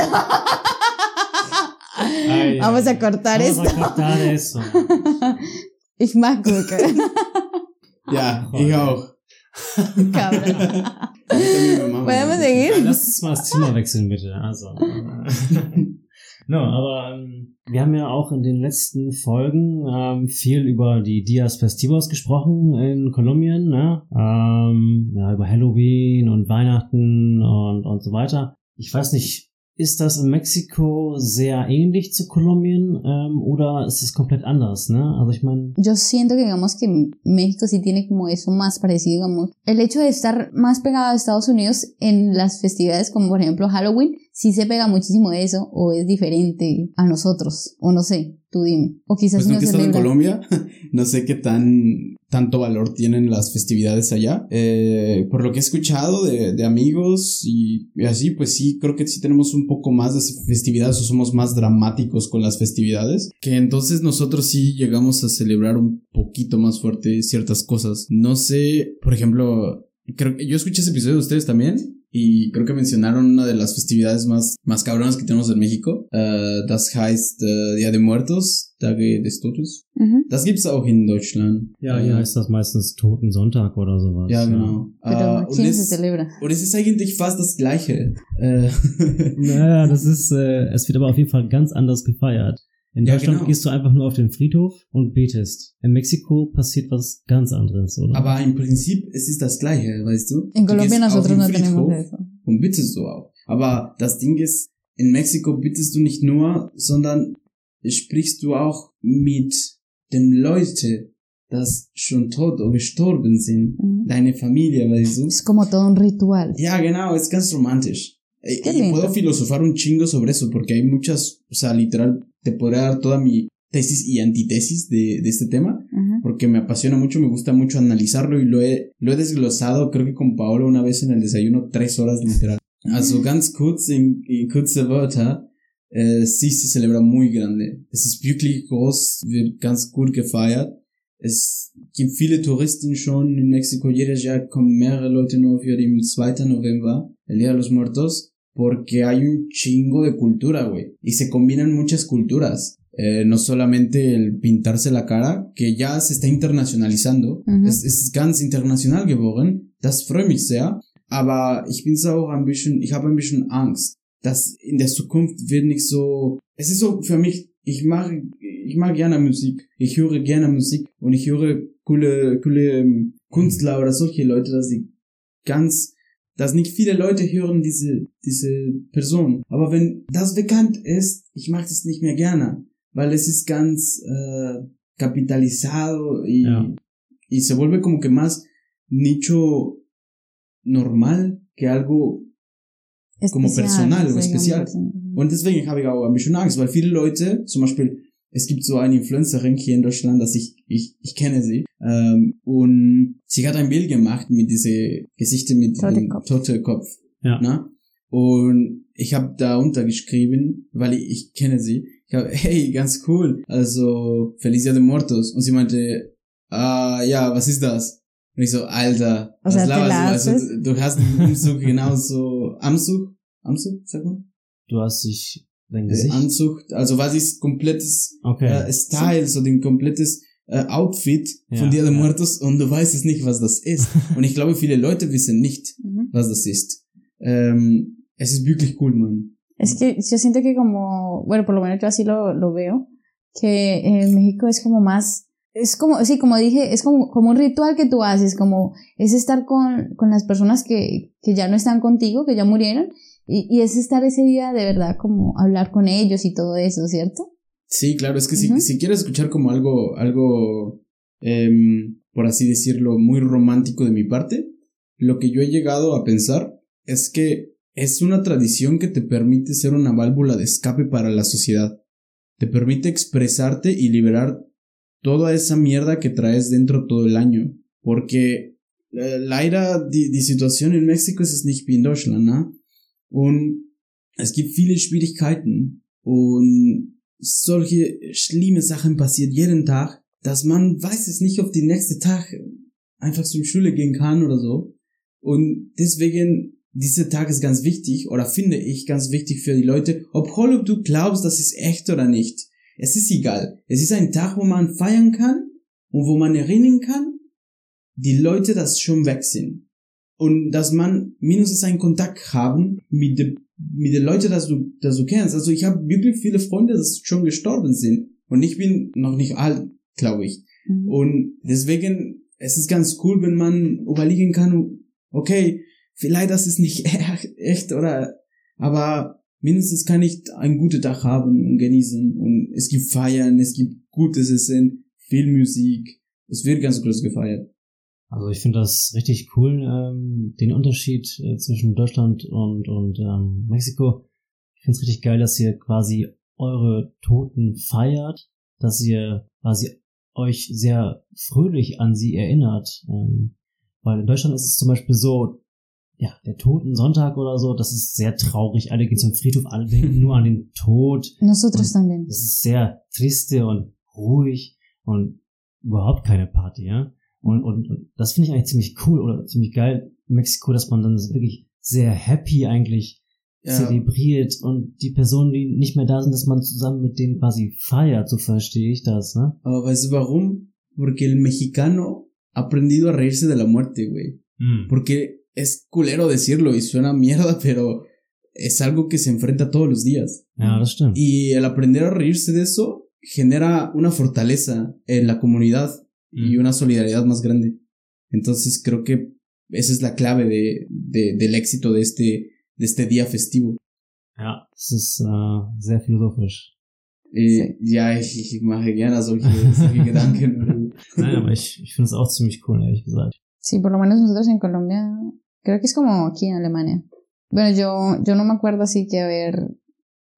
B: Vamos a cortar
A: Vamos
B: esto.
A: a cortar eso.
B: Ich mag Gurke.
C: Ja, ich auch.
B: Cabrón.
C: A mí también me mama.
B: ¿Podemos seguir?
A: lass uns mal das Thema wechseln, bitte. Also. no, aber ähm, wir haben ja auch in den letzten Folgen ähm, viel über die Dias Festivos gesprochen in Kolumbien, ne? Ähm, ja, über Halloween und Weihnachten und, und so weiter. Ich weiß nicht, ist das in Mexiko sehr ähnlich zu Kolumbien ähm, oder ist es komplett anders.
B: Yo siento que digamos que México sí tiene como eso más parecido, digamos. El hecho de estar más pegado a Estados Unidos en las festividades como por ejemplo Halloween, sí se pega muchísimo de eso o es diferente a nosotros, o no sé, tú dime. O quizás
C: pues no, que estás en Colombia, no sé qué tan tanto valor tienen las festividades allá. Eh, por lo que he escuchado de, de amigos y, así, pues sí, creo que sí tenemos un poco más de festividades o somos más dramáticos con las festividades. Que entonces nosotros sí llegamos a celebrar un poquito más fuerte ciertas cosas. No sé, por ejemplo, creo que yo escuché ese episodio de ustedes también y creo que mencionaron una de las festividades más, más cabronas que tenemos en México. Uh, das heißt uh, Día de Muertos, Tage des Todes. Mhm. Das gibt's auch in Deutschland.
A: Ja, hier uh, heißt das meistens Totensonntag oder sowas.
C: Ja, genau.
B: Ja. Uh, und, es,
C: und es ist eigentlich fast das Gleiche. Äh.
A: naja, das ist, äh, es wird aber auf jeden Fall ganz anders gefeiert. In ja, Deutschland genau. gehst du einfach nur auf den Friedhof und betest. In Mexiko passiert was ganz anderes, oder?
C: Aber im Prinzip es ist das Gleiche, weißt du?
B: In Colombia nosotros no tenemos eso.
C: Und bittest du auch. Aber das Ding ist, in Mexiko bittest du nicht nur, sondern sprichst du auch mit den Leuten, das schon tot oder gestorben sind. Mhm. Deine Familie, weißt du?
B: Es como todo un ritual.
C: Ja, genau, es ganz romantisch. Y puedo filosofar un chingo sobre eso, porque hay muchas, o sea, literal, te podría dar toda mi tesis y antitesis de, de este tema, porque me apasiona mucho, me gusta mucho analizarlo y lo he, lo he desglosado, creo que con Paolo una vez en el desayuno, tres horas literal. Also ganz kurz, in, in kurze Wörter, äh, sí se celebra muy grande. Es ist wirklich groß, wird ganz gut gefeiert. Es gibt viele Touristen schon in Mexiko. Jedes Jahr kommen mehrere Leute nur für den 2. November, el Día de los Muertos. Porque hay un chingo de cultura, güey. Y se combinan muchas culturas. Eh, no solamente el pintarse la cara, que ya se está internationalisando. Mhm. Es ist ganz international geworden. Das freut mich sehr. Aber ich bin auch ein bisschen, ich habe ein bisschen Angst, dass in der Zukunft wird nicht so, es ist so für mich, ich mag, ich mag gerne Musik. Ich höre gerne Musik und ich höre coole, coole ähm, Künstler oder solche Leute, dass sie ganz dass nicht viele Leute hören diese, diese Person. Aber wenn das bekannt ist, ich mache das nicht mehr gerne, weil es ist ganz äh, capitalizado y, ja. y se vuelve como que más nicho normal que algo especial, como personal o especial. Und deswegen habe ich auch ein bisschen Angst, weil viele Leute, zum Beispiel es gibt so eine Influencerin hier in Deutschland, dass ich, ich, ich kenne sie. Ähm, und sie hat ein Bild gemacht mit diese Gesichter mit
B: Tote
C: dem
B: Kopf.
C: tote Kopf.
A: Ja.
C: Na? Und ich habe da untergeschrieben, weil ich, ich kenne sie. Ich habe, hey, ganz cool. Also, Felicia de Mortos. Und sie meinte, ah, ja, was ist das? Und ich so, Alter,
B: was
C: laberst du? Also, du hast einen Umzug genauso, Amzug? Amzug, sag mal?
A: Du hast dich
C: Dein Gesicht? Anzucht, also was ist komplettes okay. äh, Style, so den komplettes äh, Outfit ja, von Dia de Muertos und du weißt es nicht, was das ist. und ich glaube, viele Leute wissen nicht, mhm. was das ist. Ähm, es ist wirklich cool, man.
B: Es que yo siento que como, bueno, por lo menos yo así lo, lo veo, que en México es como más, es como, sí, como dije, es como, como un ritual que tú haces, como es estar con, con las personas que, que ya no están contigo, que ya murieron, y, y, es estar ese día de verdad como hablar con ellos y todo eso, ¿cierto?
C: Sí, claro, es que si, si quieres escuchar como algo, algo, eh, por así decirlo, muy romántico de mi parte, lo que yo he llegado a pensar es que es una tradición que te permite ser una válvula de escape para la sociedad. Te permite expresarte y liberar toda esa mierda que traes dentro todo el año. Porque eh, leider die, die Situation in Mexiko ist es nicht wie in Deutschland, ¿no? Und es gibt viele Schwierigkeiten und solche schlimme Sachen passiert jeden Tag, dass man weiß es nicht, ob die nächste Tag einfach zur Schule gehen kann oder so. Und deswegen, dieser Tag ist ganz wichtig oder finde ich ganz wichtig für die Leute, obwohl du glaubst, das ist echt oder nicht. Es ist egal. Es ist ein Tag, wo man feiern kann und wo man erinnern kann, die Leute, das schon weg sind und dass man mindestens einen Kontakt haben mit den mit den Leuten, dass du, dass du kennst. Also ich habe wirklich viele Freunde, die schon gestorben sind und ich bin noch nicht alt, glaube ich. Mhm. Und deswegen es ist ganz cool, wenn man überlegen kann, okay, vielleicht das ist nicht echt oder aber mindestens kann ich ein guten Tag haben und genießen. Und es gibt Feiern, es gibt gutes Essen, viel Musik. Es wird ganz groß gefeiert.
A: Also ich finde das richtig cool, ähm, den Unterschied äh, zwischen Deutschland und, und ähm, Mexiko. Ich finde es richtig geil, dass ihr quasi eure Toten feiert, dass ihr quasi euch sehr fröhlich an sie erinnert. Ähm, weil in Deutschland ist es zum Beispiel so, ja, der Toten Sonntag oder so, das ist sehr traurig. Alle gehen zum Friedhof, alle denken nur an den Tod.
B: Nosotros también.
A: Das ist sehr triste und ruhig und überhaupt keine Party, ja. Und, und, und das finde ich eigentlich ziemlich cool oder ziemlich geil in Mexiko, dass man dann wirklich sehr happy eigentlich
C: Ja.
A: zelebriert und die Personen, die nicht mehr da sind, dass man zusammen mit denen quasi feiert, so verstehe ich das, ne?
C: Aber weißt du warum? Porque el mexicano ha aprendido a reírse de la muerte, güey. Porque es culero decirlo y suena mierda, pero es algo que se enfrenta todos los días.
A: Ja, das stimmt.
C: Y el aprender a reírse de eso genera una fortaleza en la comunidad y una solidaridad más grande. Entonces creo que esa es la clave de, de- del éxito de este, de este día festivo.
A: Ja, das ist äh, sehr philosophisch.
C: Eh, Ja, ich, ich mache gerne solche, solche Gedanken.
A: Nein, aber ich, ich finde es auch ziemlich cool, ehrlich gesagt.
B: Sí, por lo menos nosotros en Colombia, creo que es como aquí en Alemania. Bueno, yo, yo no me acuerdo así que haber,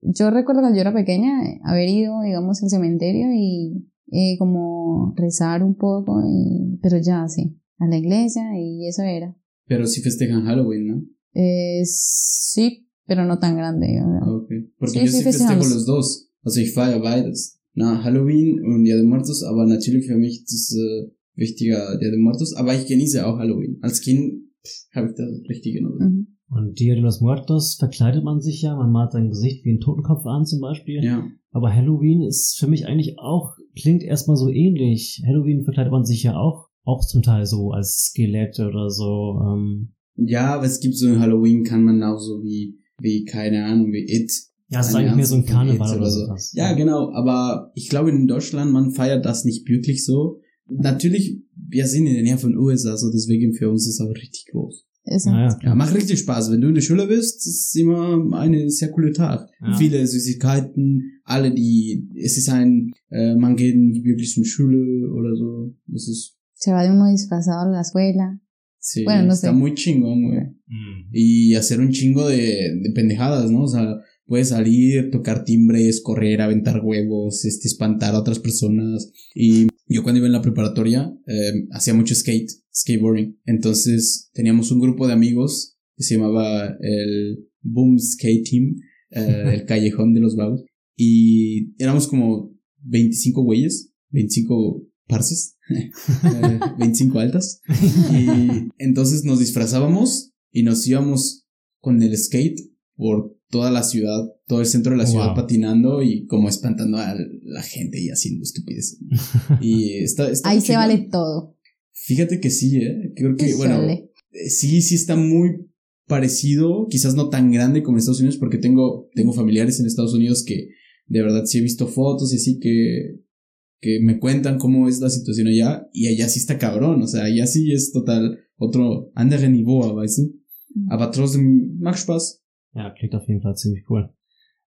B: yo recuerdo cuando yo era pequeña haber ido, digamos, al cementerio y eh, como rezar un poco, y- pero ya así, a la iglesia y eso era.
C: Pero sí festejan Halloween, ¿no?
B: Eh, sí, pero no tan grande.
C: Ah, ok. Porque
B: Sí,
C: yo
B: sí
C: sí festejo los dos. Also ich feiere beides. Na, Halloween und Dia de Muertos, aber natürlich für mich das äh, wichtiger Dia de Muertos. Aber ich genieße auch Halloween. Als Kind habe ich das richtig genossen.
B: Ujú.
A: Und Dia de los Muertos verkleidet man sich ja, man malt sein Gesicht wie ein Totenkopf an zum Beispiel.
C: Ja.
A: Aber Halloween ist für mich eigentlich auch, klingt erstmal so ähnlich. Halloween verkleidet man sich ja auch, auch zum Teil so als Skelett oder so. Ähm,
C: Ja, aber es gibt so ein Halloween, kann man auch so wie, wie, keine Ahnung, wie It.
A: ja, es ist eigentlich mehr so ein Karneval
C: It
A: oder sowas.
C: Ja, genau, aber ich glaube in Deutschland, man feiert das nicht wirklich so. Natürlich, wir sind in der Nähe von USA, so deswegen für uns ist es auch richtig groß.
B: Eso.
A: Ja, ja,
C: Ja, macht richtig Spaß. Wenn du in der Schule bist, ist immer ein sehr cooler Tag.
A: Ja.
C: Viele Süßigkeiten, alle die, es ist ein, äh, man geht wirklich zur Schule oder so. Das ist,
B: Se va de uno disfrazado a la escuela.
C: sí,
B: Bueno, no
C: está
B: sé.
C: muy chingón, güey.
A: Mm.
C: Y hacer un chingo de, de pendejadas, ¿no? O sea, puedes salir, tocar timbres, correr, aventar huevos, este, espantar a otras personas. Y yo cuando iba en la preparatoria, eh, hacía mucho skate, skateboarding. Entonces teníamos un grupo de amigos que se llamaba el Boom Skate Team, eh, el Callejón de los Vagos. Y éramos como 25 güeyes, 25 parces, eh, 25 altas. Y entonces nos disfrazábamos y nos íbamos con el skate por toda la ciudad, todo el centro de la ciudad
A: Wow.
C: patinando y como espantando a la gente y haciendo estupideces. Y está, está
B: Ahí se vale todo.
C: Fíjate que sí, ¿eh? Creo que,
B: Se
C: bueno, eh, sí, sí está muy parecido, quizás no tan grande como en Estados Unidos, porque tengo, tengo familiares en Estados Unidos que de verdad sí he visto fotos y así que, que me cuentan cómo es la situación allá, y allá sí está cabrón, o sea, allá sí es total otro andere Niveau, weißt du? Aber trotzdem macht Spaß.
A: Ja, klingt auf jeden Fall ziemlich cool.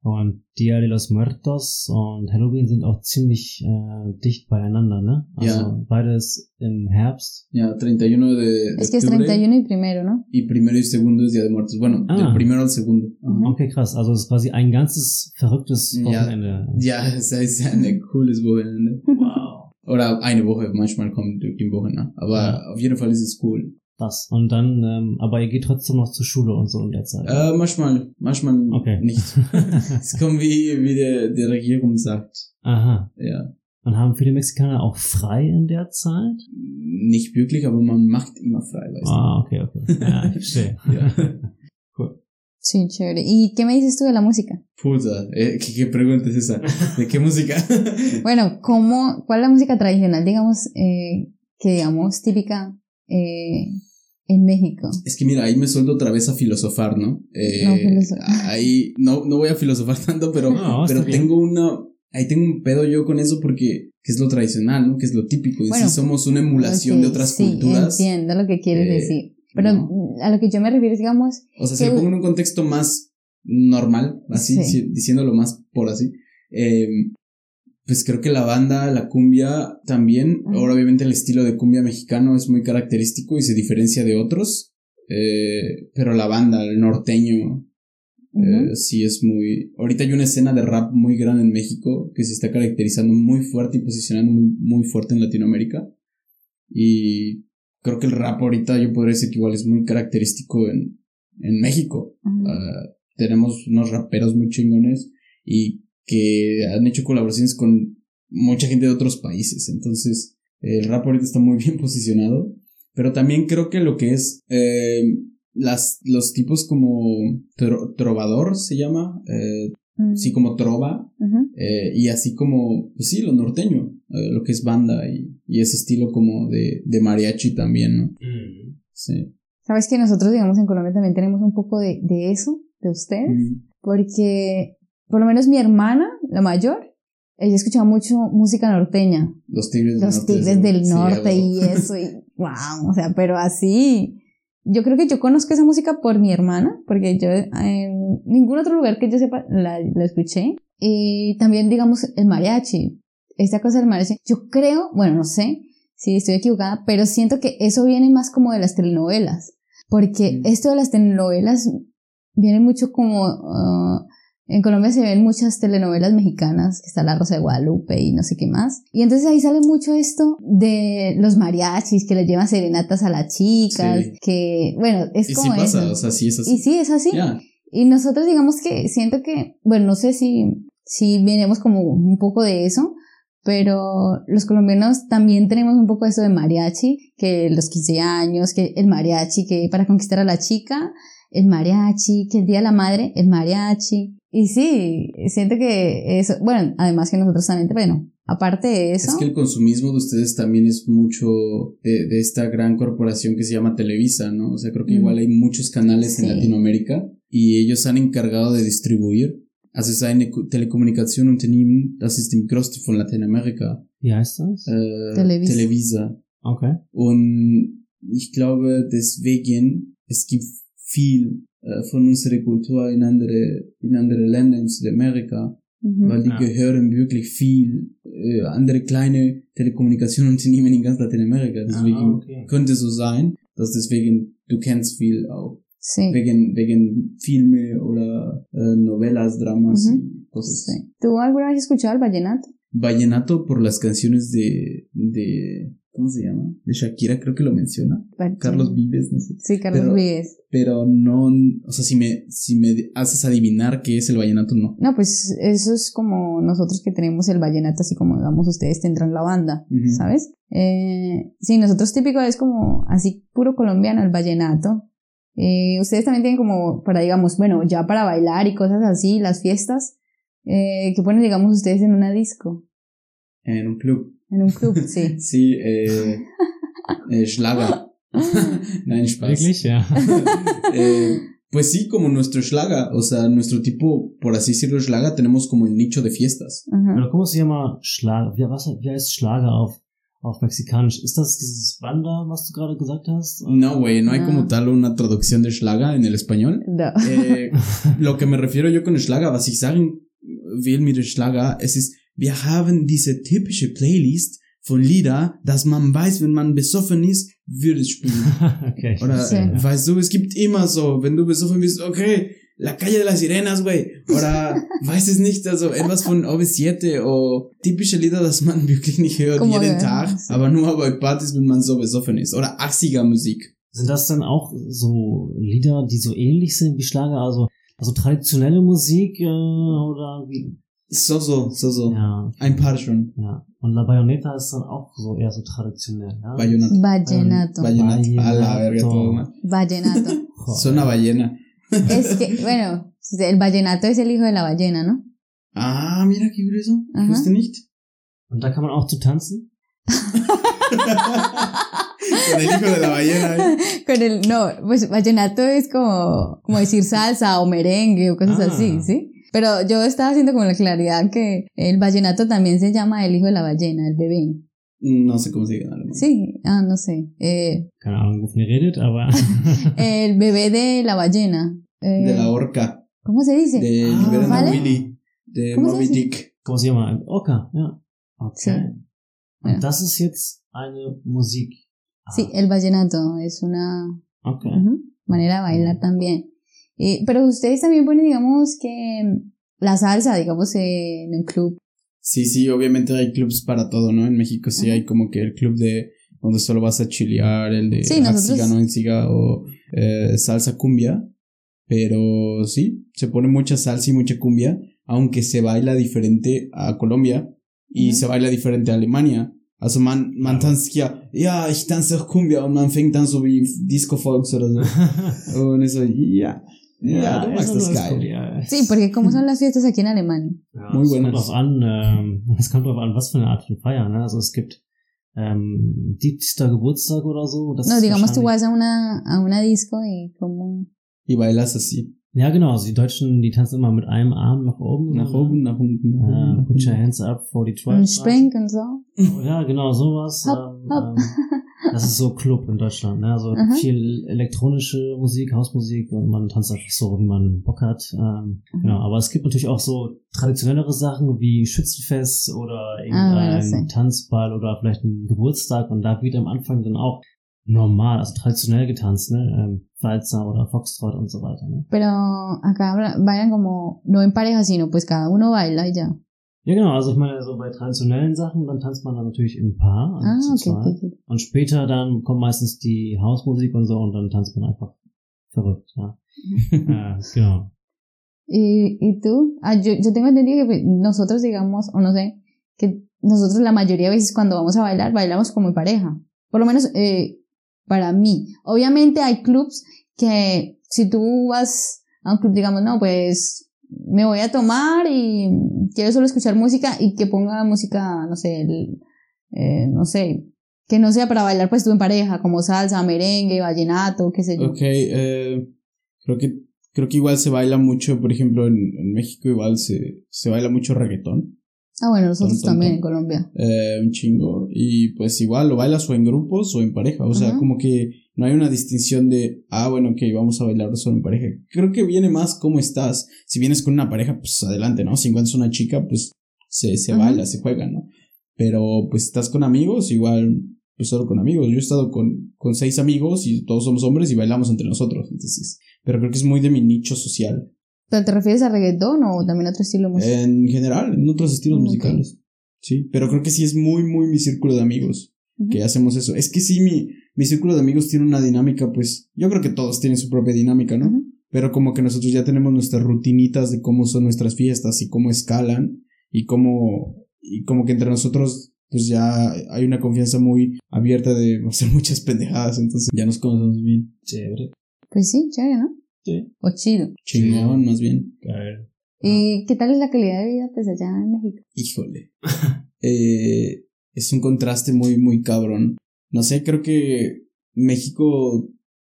A: Und Dia de los Muertos und Halloween sind auch ziemlich äh, dicht beieinander, ne? Also
C: Ja.
A: beides im Herbst.
C: Ya, 31 de, de
B: Es que es
C: octubre
B: 31 y primero, ¿no?
C: y primero y segundo es Día de Muertos. Bueno,
A: Ah.
C: del primero al segundo. Ajá.
A: Okay, krass. Also es ist quasi ein ganzes verrücktes
C: Ja.
A: Wochenende.
C: Ja, es ist ein cooles Wochenende.
A: Wow.
C: Oder eine Woche, manchmal kommt die Woche nach. Aber
A: Ja.
C: auf jeden Fall ist es cool.
A: Das. Und dann, ähm, aber ihr geht trotzdem noch zur Schule und so in der Zeit.
C: Äh, manchmal, manchmal
A: Okay.
C: nicht. Es kommt wie, wie der, die Regierung sagt.
A: Aha.
C: Ja.
A: Und haben viele Mexikaner auch frei in der Zeit?
C: Nicht wirklich, aber man macht immer frei, weißt
A: Ah, okay, okay. Ja, ich verstehe.
C: du. Ja.
B: Sí, chévere. ¿Y qué me dices tú de la música?
C: Puta, eh, ¿qué, ¿qué pregunta es esa? ¿De qué música?
B: Bueno, ¿cómo, ¿cuál es la música tradicional, digamos, eh, que digamos típica eh, en México?
C: Es que mira, ahí me suelto otra vez a filosofar, ¿no? Eh,
B: No, filoso-
C: ahí no, no voy a filosofar tanto, pero,
A: No,
C: pero
A: bien.
C: tengo una, ahí tengo un pedo yo con eso porque que es lo tradicional, ¿no? Que es lo típico. Y
B: Bueno,
C: si somos una emulación de otras
B: sí,
C: culturas.
B: Entiendo lo que quieres
C: eh,
B: decir. Pero
C: no.
B: a lo que yo me refiero es, digamos,
C: O sea, si lo pongo en un contexto más, normal, así, diciéndolo más por así. Eh, pues creo que la banda, la cumbia también, ahora obviamente el estilo de cumbia mexicano es muy característico y se diferencia de otros, eh, pero la banda, el norteño, eh, sí es muy... Ahorita hay una escena de rap muy grande en México que se está caracterizando muy fuerte y posicionando muy, muy fuerte en Latinoamérica. Y creo que el rap ahorita yo podría decir que igual es muy característico en, en México. Ah, tenemos unos raperos muy chingones y que han hecho colaboraciones con mucha gente de otros países. Entonces, el rap ahorita está muy bien posicionado. Pero también creo que lo que es eh, las, los tipos como trovador se llama, eh, mm. sí, como trova, eh, y así como, pues sí, lo norteño, lo que es banda y, y, ese estilo como de, de mariachi también, ¿no? Mm. Sí.
B: Sabes que nosotros, digamos, en Colombia también tenemos un poco de, de eso, de ustedes, mm. porque por lo menos mi hermana, la mayor, ella escuchaba mucho música norteña.
C: Los Tigres
B: del Los
C: Norte.
B: Tigres del Norte y eso, y wow, o sea, pero así. Yo creo que yo conozco esa música por mi hermana, porque yo en ningún otro lugar que yo sepa la, la escuché. Y también, digamos, el mariachi. Esta cosa del mariachi, yo creo, bueno, no sé si estoy equivocada, pero siento que eso viene más como de las telenovelas. Porque mm. esto de las telenovelas viene mucho como uh, en Colombia se ven muchas telenovelas mexicanas, que está La Rosa de Guadalupe y no sé qué más. Y entonces ahí sale mucho esto de los mariachis que le llevan serenatas a las chicas, que, bueno, es
C: y
B: como
C: sí pasa, o sea, sí es así.
B: Y sí, es así. Y nosotros digamos que siento que, bueno, no sé si, si venimos como un poco de eso, pero los colombianos también tenemos un poco eso de mariachi, que los 15 años, que el mariachi, que para conquistar a la chica, el mariachi, que el día de la madre, el mariachi. Y sí, siento que eso, bueno, además que nosotros también, bueno, aparte de eso.
C: Es que el consumismo de ustedes también es mucho de, de esta gran corporación que se llama Televisa, ¿no? O sea, creo que igual hay muchos canales en Latinoamérica y ellos han encargado de distribuir. Also es eine Telekommunikation Unternehmen, das ist im größten von Lateinamerika.
A: Wie heißt das?
C: Äh, Televisa. Televisa.
A: Okay.
C: Und ich glaube deswegen, es gibt viel äh, von unserer Kultur in andere, in andere Länder, in Südamerika, mhm. weil die ja. gehören wirklich viel äh, andere kleine Telekommunikationsunternehmen in ganz Lateinamerika. Deswegen ah, okay. könnte so sein, dass deswegen du kennst viel auch. Sí. Wegen, wegen Filme oder äh, novelas, dramas mhm. y cosas
B: sí. ¿Tú alguna vez escuchado el vallenato?
C: Vallenato por las canciones de, de ¿cómo se llama? De Shakira, creo que lo menciona. Carlos Vives, no sé.
B: Sí, Carlos Vives.
C: Pero no, o sea, si me, si me haces adivinar qué es el vallenato, no.
B: No, pues eso es como nosotros que tenemos el vallenato, así como digamos ustedes tendrán la banda, ¿sabes? Eh, sí, nosotros típico es como así puro colombiano el vallenato. Eh, ustedes también tienen como para, digamos, bueno, ya para bailar y cosas así, las fiestas, eh, que ponen, digamos, ustedes en una disco.
C: En un club.
B: En un club, sí.
C: sí, eh, eh Schlager. Nein, Spaß.
A: Wirklich, ja.
C: eh, pues sí, como nuestro Schlager, o sea, nuestro tipo, por así decirlo, Schlager, tenemos como el nicho de fiestas.
A: Pero ¿cómo se llama Schlager? Wie, was, wie heißt Schlager auf, auf Mexikanisch? ¿Ist das dieses Banda, was du gerade gesagt hast?
C: No, güey, no hay como tal una traducción de Schlager en el español.
B: No.
C: Eh, lo que me refiero yo con Schlager, was ich sagen will mit Schlager, es ist wir haben diese typische Playlist von Lieder, dass man weiß, wenn man besoffen ist, würde es spielen.
A: okay,
C: Oder, sí. weißt du, es gibt immer so, wenn du besoffen bist, okay, La Calle de las Sirenas, güey. Oder, weiß es nicht, also etwas von OV7 o typische Lieder, das man wirklich nicht hört Como jeden Tag, aber nur bei Partys, wenn man so besoffen ist. Oder 80er Musik.
A: Sind das dann auch so Lieder, die so ähnlich sind wie Schlager? Also, also traditionelle Musik äh, oder wie?
C: So, so, so, so. Ja. Ein paar schon.
A: Ja. Und La Bayonetta ist dann auch so eher so traditionell, ja.
C: Vallenato.
B: Vallenato.
C: Vallenato. A la verga todo mal.
B: Vallenato.
C: Suena ballena.
B: es que, bueno, el vallenato es el hijo de la ballena, ¿no?
C: Ah, mira qué grueso. Ich wusste nicht.
A: Und da kann man auch zu tanzen?
C: Con el hijo de la ballena. ¿eh?
B: Con el, no, pues vallenato es como, como decir salsa o merengue o cosas ah. así, ¿sí? Pero yo estaba haciendo como la claridad que el vallenato también se llama el hijo de la ballena, el bebé.
C: No sé cómo se llama.
B: Sí, ah, no sé. Eh,
A: Keine Ahnung, wovon ihr redet, aber...
B: el bebé de la ballena.
C: Eh, de la orca.
B: ¿Cómo se dice?
C: De
A: Ah.
C: Willy, de
B: ¿Cómo se
C: Moby? Dick.
A: ¿Cómo se llama? Oka, ja. Okay.
B: Sí.
A: Und
B: Ja.
A: das ist jetzt eine Musik. Ah,
B: Sí, el vallenato es una
A: Okay.
B: manera de bailar también. Eh, pero ustedes también ponen, digamos, que la salsa, digamos, en un club.
C: Sí, sí, obviamente hay clubs para todo, ¿no? En México sí
B: Ajá.
C: hay como que el club de donde solo vas a chilear, el de
B: Sí, nosotros-
C: no Enciga o eh, salsa cumbia. Pero sí, se pone mucha salsa y mucha cumbia, aunque se baila diferente a Colombia y se baila diferente a Alemania. Also man, man tanzt ja, ja, ich tanze auch Cumbia und man fängt dann so wie Disco Folks oder so. und ich so, ja, ja, du magst das.
B: Sí, porque ¿cómo son las fiestas aquí en Alemania?
A: Ja,
C: Muy
A: es
C: buenas.
A: kommt drauf an, ähm, es kommt drauf an, was für eine Art von Feier, ne? Also es gibt ähm, 70. Geburtstag oder so. Das
B: No, digamos, tú vas a una, a una disco y como...
C: Y bailas así,
A: Ja, genau, also die Deutschen, die tanzen immer mit einem Arm nach oben.
C: nach
A: ne?
C: oben, nach unten, nach
A: Ja, put your hands up for die
B: Un
A: Tribe.
B: spring und so.
A: Ja, genau, sowas.
B: Hopp,
A: ähm,
B: hopp.
A: ähm, das ist so Club in Deutschland, ne? Also
B: Aha.
A: viel elektronische Musik, Hausmusik und man tanzt einfach so, wie man Bock hat. Ähm,
B: Mhm.
A: genau, aber es gibt natürlich auch so traditionellere Sachen wie Schützenfest oder
B: Ah,
A: irgendein
B: sí.
A: Tanzball oder vielleicht ein Geburtstag und da wird am Anfang dann auch normal, also traditionell getanzt, ne? Ähm, Walzer oder Foxtrot und so weiter, ne?
B: Pero acá bailan como, no en pareja, sino pues cada uno baila y ya.
A: Ja, genau, also ich meine, so bei traditionellen Sachen, dann tanzt man dann natürlich im Paar.
B: Ah,
A: also zu
B: ok,
A: zweit.
B: ok, ok.
A: Und später dann kommt meistens die Hausmusik und so und dann tanzt man einfach verrückt, ja. äh, genau.
B: ¿Y, y tú? Ah, yo, yo tengo entendido que nosotros, digamos, o no sé, que nosotros la mayoría de veces cuando vamos a bailar, bailamos como en pareja. Por lo menos eh, para mí. Obviamente hay clubs que si tú vas a un club, digamos, no, pues me voy a tomar y quiero solo escuchar música y que ponga música, no sé, el, eh, no sé, que no sea para bailar pues tú en pareja, como salsa, merengue, vallenato, qué sé yo.
C: Ok, eh, creo que creo que igual se baila mucho, por ejemplo, en, México igual se, se baila mucho reggaetón,
B: Ah, bueno, nosotros también en Colombia.
C: eh, un chingo, y pues igual lo bailas o en grupos o en pareja, o sea,
B: Ajá.
C: como que no hay una distinción de, ah, bueno, ok, vamos a bailar solo en pareja. Creo que viene más cómo estás. Si vienes con una pareja, pues adelante, ¿no? Si encuentras una chica, pues se, se
B: Ajá.
C: baila, se juega, ¿no? Pero pues estás con amigos, igual, pues solo con amigos. Yo he estado con, con seis amigos y todos somos hombres y bailamos entre nosotros, entonces. Pero creo que es muy de mi nicho social.
B: ¿Pero te refieres a reggaetón o también a otro estilo musical?
C: En general, en otros estilos musicales. Sí, pero creo que sí es muy, muy mi círculo de amigos que hacemos eso. Es que sí, mi, mi círculo de amigos tiene una dinámica, pues, yo creo que todos tienen su propia dinámica, ¿no?
B: Ujú.
C: Pero como que nosotros ya tenemos nuestras rutinitas de cómo son nuestras fiestas y cómo escalan y cómo, y como que entre nosotros, pues ya hay una confianza muy abierta de hacer muchas pendejadas, entonces ya nos conocemos bien.
A: Chévere.
B: Pues sí, chévere, ¿no?
A: Sí.
B: O chido.
C: Chingón, más bien.
A: Geil.
B: ¿Y qué tal es la calidad de vida pues allá en México?
C: Híjole. Eh, es un contraste muy, muy cabrón. No sé, creo que México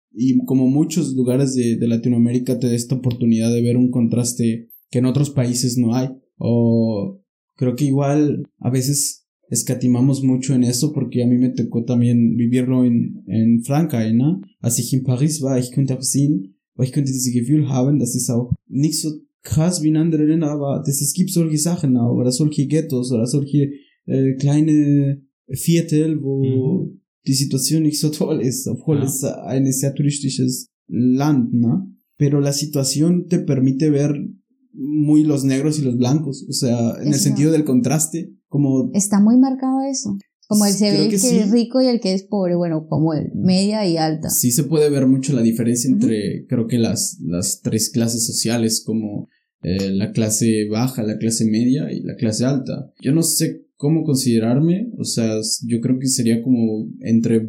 C: y como muchos lugares de, de Latinoamérica te da esta oportunidad de ver un contraste que en otros países no hay. O creo que igual a veces escatimamos mucho en eso porque a mí me tocó también vivirlo en, en Frankreich, ¿no? Als ich in Paris war, ich auch sehen, oder ich könnte dieses Gefühl haben, dass es auch nicht so krass wie in anderen Ländern, aber das, es gibt solche Sachen auch, oder solche Ghettos, oder solche äh, kleine Viertel, wo die Situation nicht so toll ist, obwohl
A: Ja.
C: es ein sehr touristisches Land, ¿no? Pero la situación te permite ver muy los negros y los blancos, o sea, en el sentido del contraste, como
B: Está muy marcado eso. Como el se ve el
C: que
B: que,
C: sí.
B: es rico y el que es pobre, bueno, como el media y alta.
C: sí se puede ver mucho la diferencia entre, creo que las, las tres clases sociales, como eh, la clase baja, la clase media y la clase alta. Yo no sé cómo considerarme, o sea, yo creo que sería como entre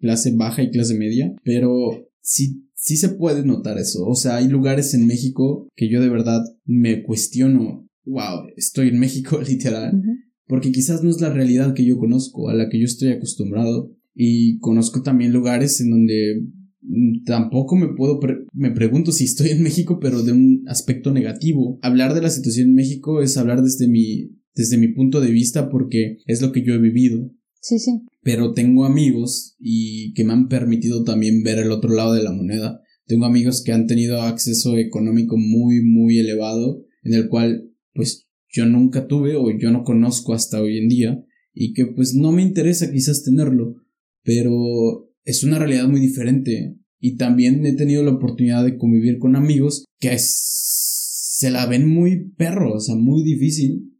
C: clase baja y clase media, pero sí, sí se puede notar eso. O sea, hay lugares en México que yo de verdad me cuestiono, wow, estoy en México literal. Porque quizás no es la realidad que yo conozco, a la que yo estoy acostumbrado. Y conozco también lugares en donde mm, tampoco me puedo, pre- me pregunto si estoy en México, pero de un aspecto negativo. Hablar de la situación en México es hablar desde mi, desde mi punto de vista porque es lo que yo he vivido.
B: Sí, sí.
C: Pero tengo amigos y que me han permitido también ver el otro lado de la moneda. tengo amigos que han tenido acceso económico muy, muy elevado, en el cual, pues, yo nunca tuve o yo no conozco hasta hoy en día, y que pues no me interesa quizás tenerlo, pero es una realidad muy diferente. Y también he tenido la oportunidad de convivir con amigos que se la ven muy perro, o sea, muy difícil.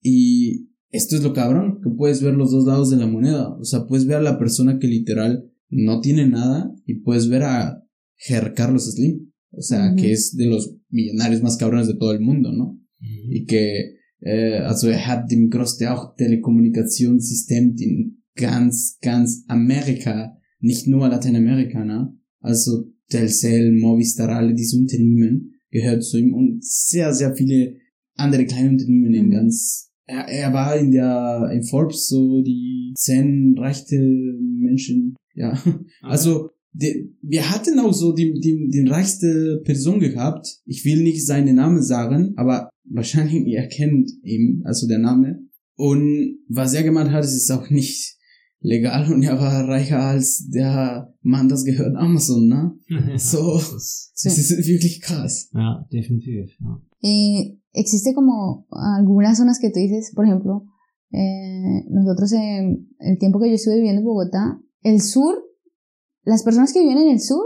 C: Y esto es lo cabrón, que puedes ver los dos lados de la moneda. O sea, puedes ver a la persona que literal no tiene nada y puedes ver a Ger Carlos Slim. O sea, que es de los millonarios más cabrones de todo el mundo, ¿no? Y que, eh, also er hat dem größte auch Telekommunikationssystem in ganz, ganz Amerika, nicht nur Lateinamerika, ne? Also Telcel, Movistar, alle diese Unternehmen gehört zu ihm und sehr, sehr viele andere kleine Unternehmen in ganz er, er war in der in Forbes so die zehn reichste Menschen ja. Also de, wir hatten auch so die, die, die reichste Person gehabt ich will nicht seinen Namen sagen aber wahrscheinlich ihr kennt ihn also der Name und was er gemacht hat ist auch nicht legal und er war reicher als der Mann, das gehört Amazon, ne? so, es ist wirklich krass.
A: Ja, definitiv. Ja.
B: Y existe como algunas zonas que tú dices, por ejemplo, eh, nosotros en el tiempo que yo estuve viviendo en Bogotá, el sur, las personas que vivían en el sur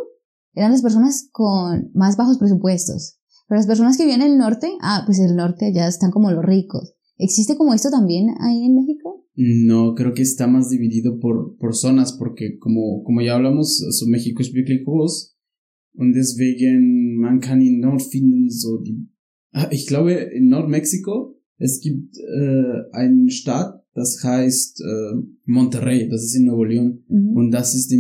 B: eran las personas con más bajos presupuestos. Pero las personas que vivían en el norte, ah, pues el norte ya están como los ricos. ¿Existe como esto también ahí en México?
C: No, creo que está más dividido por, por zonas, porque como, como ya hablamos, México es wirklich groß und deswegen man kann in Nord finden so die Ah, ich glaube, in Nordmexiko, es gibt äh, einen Staat, das heißt äh, Monterrey, das ist in Nuevo León. Mhm. Und das ist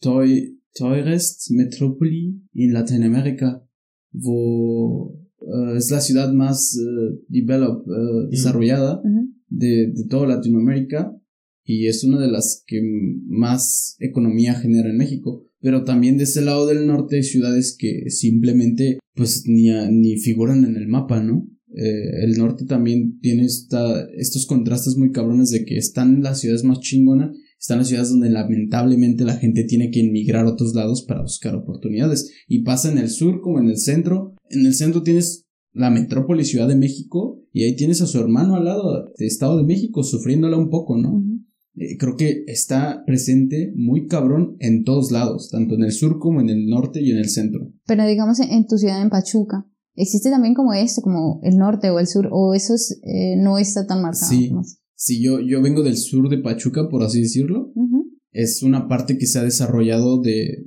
C: Toy, Teurest Metropoli in Lateinamerika, wo äh, es la ciudad más äh, developed, äh, desarrollada mhm. de, de toda Latinoamérica y es una de las que más economía genera en México. Pero también de ese lado del norte hay ciudades que simplemente pues ni, ni figuran en el mapa, ¿no? Eh, el norte también tiene esta, estos contrastes muy cabrones de que están las ciudades más chingonas, están las ciudades donde lamentablemente la gente tiene que emigrar a otros lados para buscar oportunidades. Y pasa en el sur como en el centro. En el centro tienes la metrópoli Ciudad de México y ahí tienes a su hermano al lado de Estado de México sufriéndola un poco, ¿no? Eh, creo que está presente muy cabrón en todos lados, tanto en el sur como en el norte y en el centro.
B: Pero digamos en tu ciudad, en Pachuca, ¿existe también como esto, como el norte o el sur, o eso eh, no está tan marcado?
C: Sí, sí yo, yo vengo del sur de Pachuca, por así decirlo. Es una parte que se ha desarrollado de,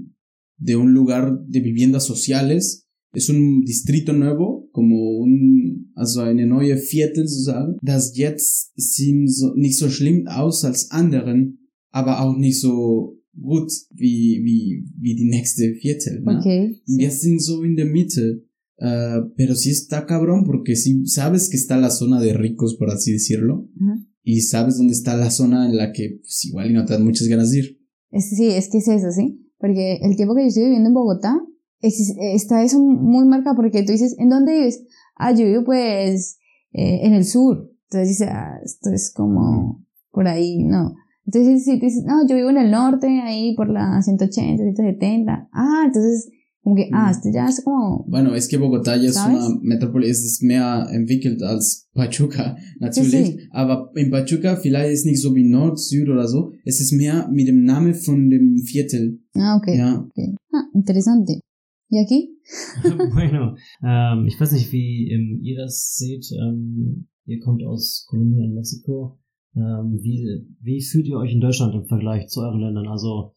C: de un lugar de viviendas sociales es un distrito nuevo, como un, also eine neue Viertel sozusagen, das jetzt so, nicht so schlimm aus als anderen, aber auch nicht so gut wie, wie, wie die nächste Viertel. ¿no? Okay. Wir sind so in der Mitte. Uh, pero sí está cabrón porque sí sabes que está la zona de ricos, por así decirlo, uh -huh. y sabes dónde está la zona en la que pues, igual y no te dan muchas ganas de ir.
B: Sí, es que es eso, ¿sí? Porque el tiempo que yo estoy viviendo en Bogotá, está eso muy marcado porque tú dices, ¿en dónde vives? Ah, yo vivo pues eh, en el sur. Entonces dices, ah, esto es como por ahí, no. Entonces si tú dices, no, yo vivo en el norte, ahí por la 180, 170. Ah, entonces como que, ah, esto ya es como...
C: Bueno, es que Bogotá ya es una metrópoli, es, mehr entwickelt als Pachuca, natürlich. Sí, sí. Aber in Pachuca vielleicht ist nicht so wie Nord, Süd oder so. Es ist mehr mit dem Namen von dem Viertel.
B: Ah, okay. Ja. okay. Ah, interesante. ¿Y aquí?
A: bueno, ähm, ich weiß nicht, wie ähm, ihr das seht. Ähm, ihr kommt aus Kolumbien und Mexiko. Ähm, wie, wie fühlt ihr euch in Deutschland im Vergleich zu euren Ländern? Also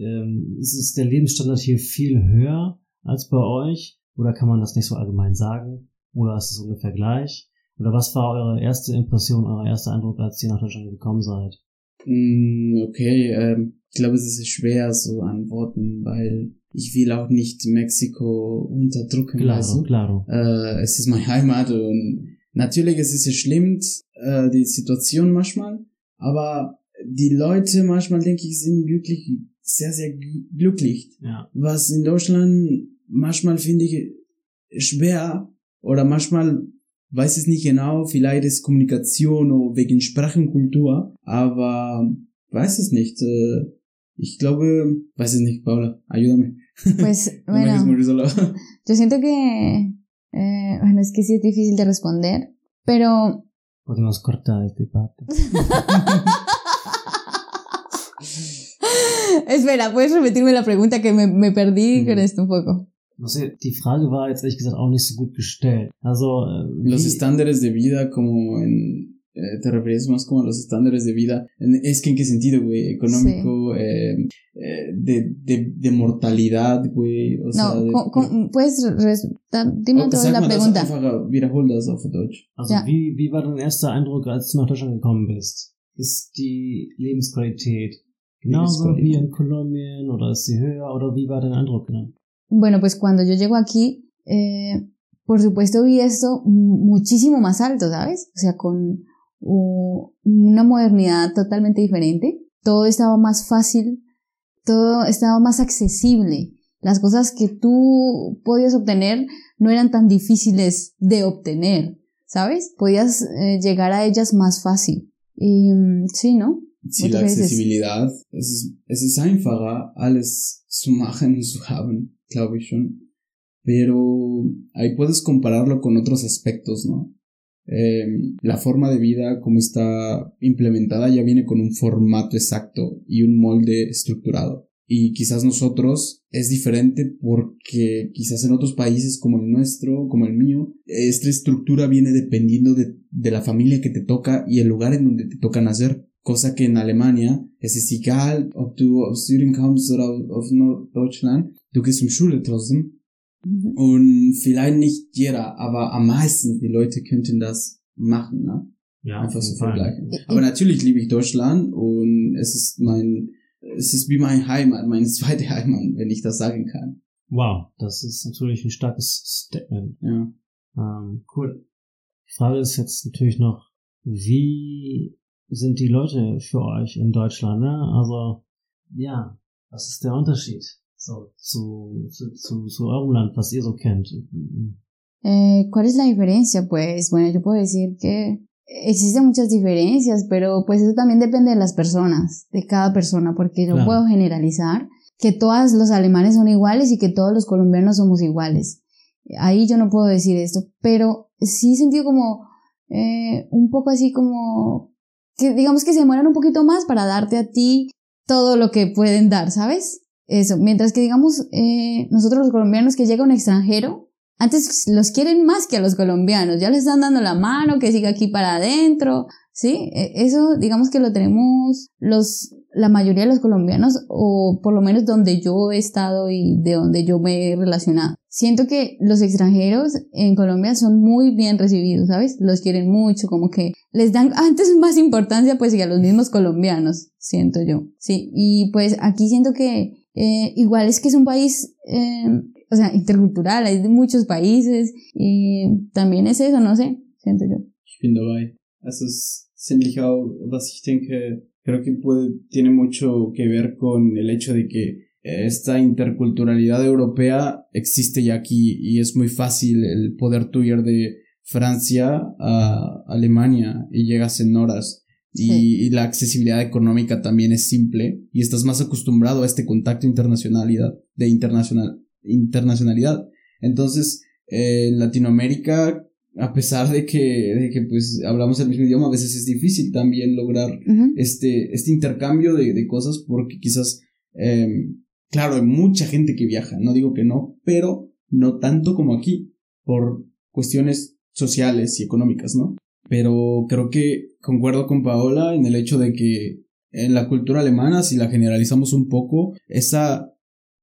A: ähm, ist der Lebensstandard hier viel höher als bei euch? Oder kann man das nicht so allgemein sagen? Oder ist es ungefähr gleich? Oder was war eure erste Impression, euer erster Eindruck, als ihr nach Deutschland gekommen seid?
C: Mm, okay, ähm, ich glaube, es ist schwer zu antworten, weil ich will auch nicht Mexiko unterdrücken.
A: Claro, also. claro.
C: Äh, es ist meine Heimat und natürlich es ist es schlimm, äh, die Situation manchmal, aber die Leute manchmal, denke ich, sind wirklich sehr, sehr glücklich.
A: Ja.
C: Was in Deutschland manchmal finde ich schwer oder manchmal weiß es nicht genau, vielleicht ist Kommunikation oder wegen Sprachenkultur, aber weiß es nicht. Äh, Ich glaube, weiß es nicht, Paula, ayúdame.
B: Pues bueno, yo siento que, eh, bueno, es que sí es difícil de responder, pero
A: Podemos cortar este parte.
B: espera, ¿puedes repetirme la pregunta que me, me perdí con esto un poco?
A: No sé, die Frage war jetzt ehrlich gesagt auch nicht so gut gestellt. Also, äh,
C: Los estándares de vida, como en. eh, ¿Te refieres más como a los estándares de vida? Es que en qué sentido, güey? Económico, eh, eh, de, de, de mortalidad, güey. O sea,
B: No,
C: de,
B: ¿cómo- cómo- ¿puedes dime
C: Oh,
B: otra vez la pregunta?
C: einfach, wiederhol das auf Deutsch.
A: Also
B: Ja.
A: wie, wie war dein erster Eindruck, als du nach Deutschland gekommen bist? Ist die Lebensqualität genauso wie in Kolumbien oder ist sie höher oder wie war dein Eindruck? Genau?
B: Bueno, pues cuando yo llego aquí, eh, por supuesto vi esto muchísimo más alto, ¿sabes? O sea, con una modernidad totalmente diferente. Todo estaba más fácil, todo estaba más accesible. Las cosas que tú podías obtener no eran tan difíciles de obtener, ¿sabes? Podías eh, llegar a ellas más fácil. Y, mm, sí, ¿no?
C: Sí,
B: ¿Tú
C: la
B: qué dices?
C: Accesibilidad. Es ist, es ist einfacher, alles zu machen und zu haben, glaube ich schon. Pero ahí puedes compararlo con otros aspectos, ¿no? Eh, la forma de vida, como está implementada, ya viene con un formato exacto y un molde estructurado. Y quizás nosotros es diferente porque quizás en otros países como el nuestro, como el mío, esta estructura viene dependiendo de, de la familia que te toca y el lugar en donde te toca nacer. Cosa que en Alemania es es egal, ob du aus Syrien kommst oder aus Norddeutschland, du gehst um Schule trotzdem.
B: Ujú.
C: Und vielleicht nicht jeder, aber am meisten die Leute könnten das machen, ne?
A: Ja,
C: Einfach so vergleichen. Aber natürlich liebe ich Deutschland und es ist mein, es ist wie meine Heimat, meine zweite Heimat, wenn ich das sagen kann.
A: Wow, das ist natürlich ein starkes Statement.
C: Ja.
A: Ähm, cool. Die Frage ist jetzt natürlich noch, wie sind die Leute für euch in Deutschland, ne? Also, ja, was ist der Unterschied? So, zu, zu, zu, zu eurem Land, was ihr so kennt.
B: Eh, ¿Cuál es la diferencia? Pues bueno, yo puedo decir que existen muchas diferencias, pero pues eso también depende de las personas, de cada persona, porque no
A: Claro.
B: puedo generalizar que todos los alemanes son iguales y que todos los colombianos somos iguales. Ahí yo no puedo decir esto, pero sí he sentido como eh, un poco así como que digamos que se demoran un poquito más para darte a ti todo lo que pueden dar, ¿sabes? Eso, mientras que digamos eh, nosotros los colombianos que llega un extranjero, antes los quieren más que a los colombianos, ya les están dando la mano, que siga aquí para adentro, ¿sí? E- Eso digamos que lo tenemos los, la mayoría de los colombianos, o por lo menos donde yo he estado y de donde yo me he relacionado. Siento que los extranjeros en Colombia son muy bien recibidos, ¿sabes? Los quieren mucho, como que les dan antes más importancia pues que a los mismos colombianos, siento yo. Sí, y pues aquí siento que eh, igual es que es un país, eh, o sea, intercultural, hay de muchos países y también es eso, no sé, siento yo.
C: Dabei. Es was ich denke, creo que puede, tiene mucho que ver con el hecho de que esta interculturalidad europea existe ya aquí y es muy fácil el poder tú ir de Francia a Alemania y llegas en horas. Y,
B: Sí.
C: y la accesibilidad económica también es simple y estás más acostumbrado a este contacto internacionalidad, de internacional, internacionalidad. Entonces, eh, en Latinoamérica, a pesar de que, de que pues hablamos el mismo idioma, a veces es difícil también lograr este, este intercambio de, de cosas porque quizás, eh, claro, hay mucha gente que viaja, no digo que no, pero no tanto como aquí, por cuestiones sociales y económicas, ¿no? Pero creo que concuerdo con Paola en el hecho de que en la cultura alemana, si la generalizamos un poco, esa,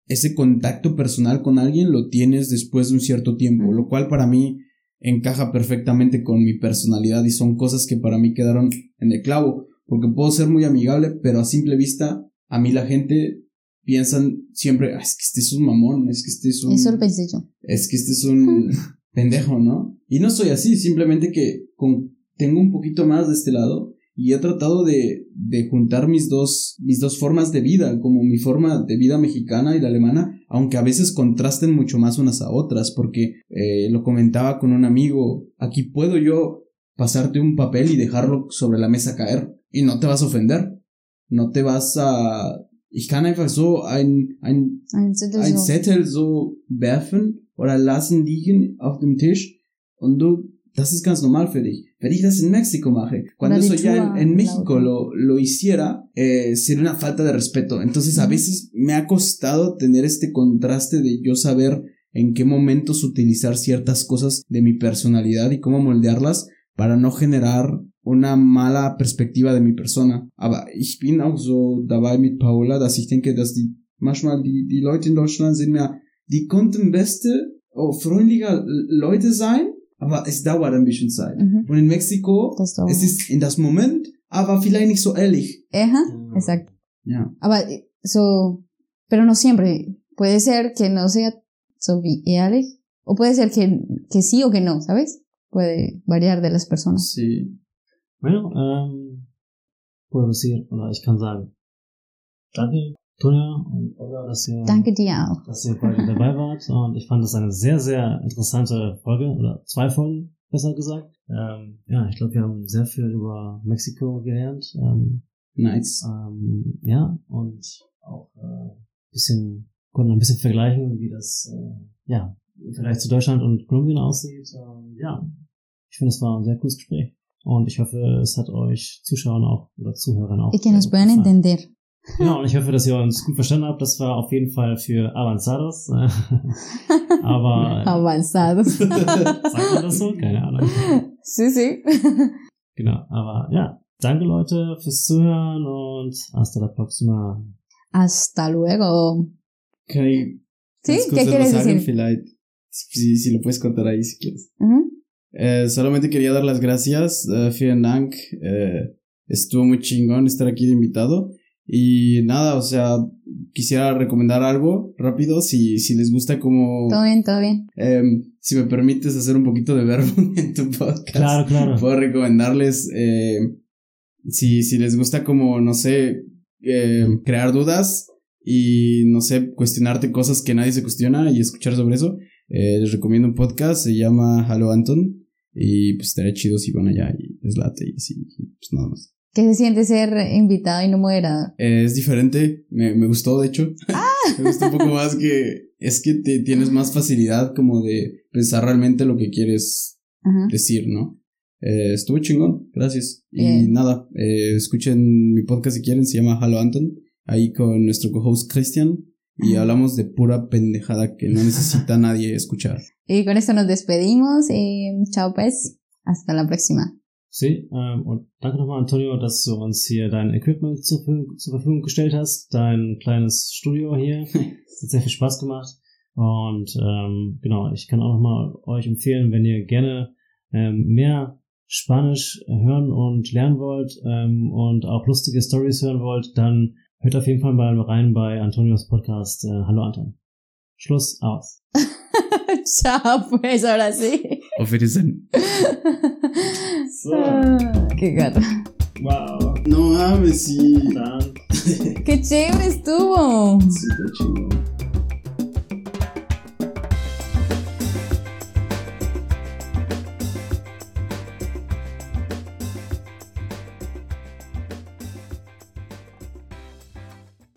C: ese contacto personal con alguien lo tienes después de un cierto tiempo, lo cual para mí encaja perfectamente con mi personalidad y son cosas que para mí quedaron en el clavo, porque puedo ser muy amigable, pero a simple vista, a mí la gente piensan siempre, "Ah, es que este es un mamón, es que este es un...
B: Eso lo pensé yo.
C: es que este es un pendejo, ¿no? Y no soy así, simplemente que con, tengo un poquito más de este lado y he tratado de, de juntar mis dos, mis dos formas de vida, como mi forma de vida mexicana y la alemana, aunque a veces contrasten mucho más unas a otras, porque eh, lo comentaba con un amigo, aquí puedo yo pasarte un papel y dejarlo sobre la mesa caer y no te vas a ofender, no te vas a ich kann einfach so ein, ein,
B: Ein Zettel
C: ein
B: so.
C: Zettel so werfen oder lassen liegen auf dem Tisch und du, das ist ganz normal für dich. Wenn ich das in México mache, cuando eso ya en, en
B: en
C: México lo, lo hiciera, eh, sería una falta de respeto. Entonces a veces me ha costado tener este contraste de yo saber en qué momentos utilizar ciertas cosas de mi personalidad y cómo moldearlas para no generar una mala perspektive de mi Persona. Aber ich bin auch so dabei mit Paola, dass ich denke, dass die manchmal die, die Leute in Deutschland sind mehr, die konnten beste, oh, freundliche Leute sein, aber es dauert ein bisschen Zeit.
B: Mhm.
C: Und in Mexiko, es ist in das Moment, aber vielleicht nicht so ehrlich.
B: Ajá,
A: Ja.
B: exacto.
C: Ja.
B: Aber, eh, so, pero no siempre. Puede ser que no sea so ehrlich, o puede ser que, que sí o que no, ¿sabes? Puede variar de las personas.
C: Sí.
A: Bueno, ähm, puedo decir, oder ich kann sagen, danke, Tonja und Olga, dass ihr,
B: Danke dir auch.
A: dass ihr beide dabei wart. Und ich fand das eine sehr, sehr interessante Folge, oder zwei Folgen, besser gesagt. Ähm, ja, ich glaube, wir haben sehr viel über Mexiko gelernt. Ähm,
C: Nice.
A: ähm, ja, und auch äh, bisschen, konnten ein bisschen vergleichen, wie das äh, ja, vielleicht zu Deutschland und Kolumbien aussieht. Ähm, ja, ich finde, es war ein sehr cooles Gespräch. Und ich hoffe, es hat euch Zuschauern auch oder Zuhörern auch.
B: Y que nos
A: sehr gut
B: puedan
A: gefallen.
B: entender.
A: Genau, und ich hoffe, dass ihr uns gut verstanden habt. Das war auf jeden Fall für Avanzados. Aber
B: Avanzados.
A: sagt man das so? Keine Ahnung.
B: sí, sí.
A: Genau, aber ja, danke Leute fürs Zuhören und hasta la próxima.
B: Hasta luego.
C: Kai,
B: ¿Sí?
C: ganz kurz
B: ¿Qué quieres
C: sagen,
B: decir?
C: Vielleicht, si, si lo puedes contar ahí si quieres.
B: Ujú.
C: Eh, solamente quería dar las gracias. eh, vielen Dank. eh, estuvo muy chingón estar aquí de invitado. Y nada, o sea, quisiera recomendar algo rápido. Si, si les gusta como...
B: Todo bien, todo bien.
C: em, si me permites hacer un poquito de verbo en tu podcast.
A: Claro, claro.
C: Puedo recomendarles, eh, si, si les gusta como, no sé, eh, crear dudas y, no sé, cuestionarte cosas que nadie se cuestiona y escuchar sobre eso, eh, les recomiendo un podcast, se llama Hello Anton y pues estaría chido si van allá y les late y así, pues nada más.
B: ¿Qué se siente ser invitado y no moderador?
C: Eh, es diferente, me, me gustó de hecho. me gustó un poco más que es que te, tienes más facilidad como de pensar realmente lo que quieres
B: Ajá.
C: decir, ¿no? Eh, estuvo chingón, gracias. Y nada, eh, escuchen mi podcast si quieren, se llama Halo Anton, ahí con nuestro co-host Christian, y hablamos de pura pendejada que no necesita nadie escuchar.
B: Y con esto nos despedimos. Y chao, pues. Hasta la próxima.
A: Sí, ähm, und danke nochmal, Antonio, dass du uns hier dein Equipment zur, Verfügung- zur Verfügung gestellt hast, dein kleines Studio hier. Es hat sehr viel Spaß gemacht. Und ähm, genau, ich kann auch nochmal euch empfehlen, wenn ihr gerne ähm, mehr Spanisch hören und lernen wollt ähm, und auch lustige Stories hören wollt, dann hört auf jeden Fall mal rein bei Antonios Podcast äh, Hallo Anton. Schluss aus.
B: chao, pues, ahora sí.
C: Auf Wiedersehen.
B: Ah, Qué gato.
A: Wow.
C: No mames, sí.
A: Dann
B: Qué chévere estuvo.
C: Sí, chingón.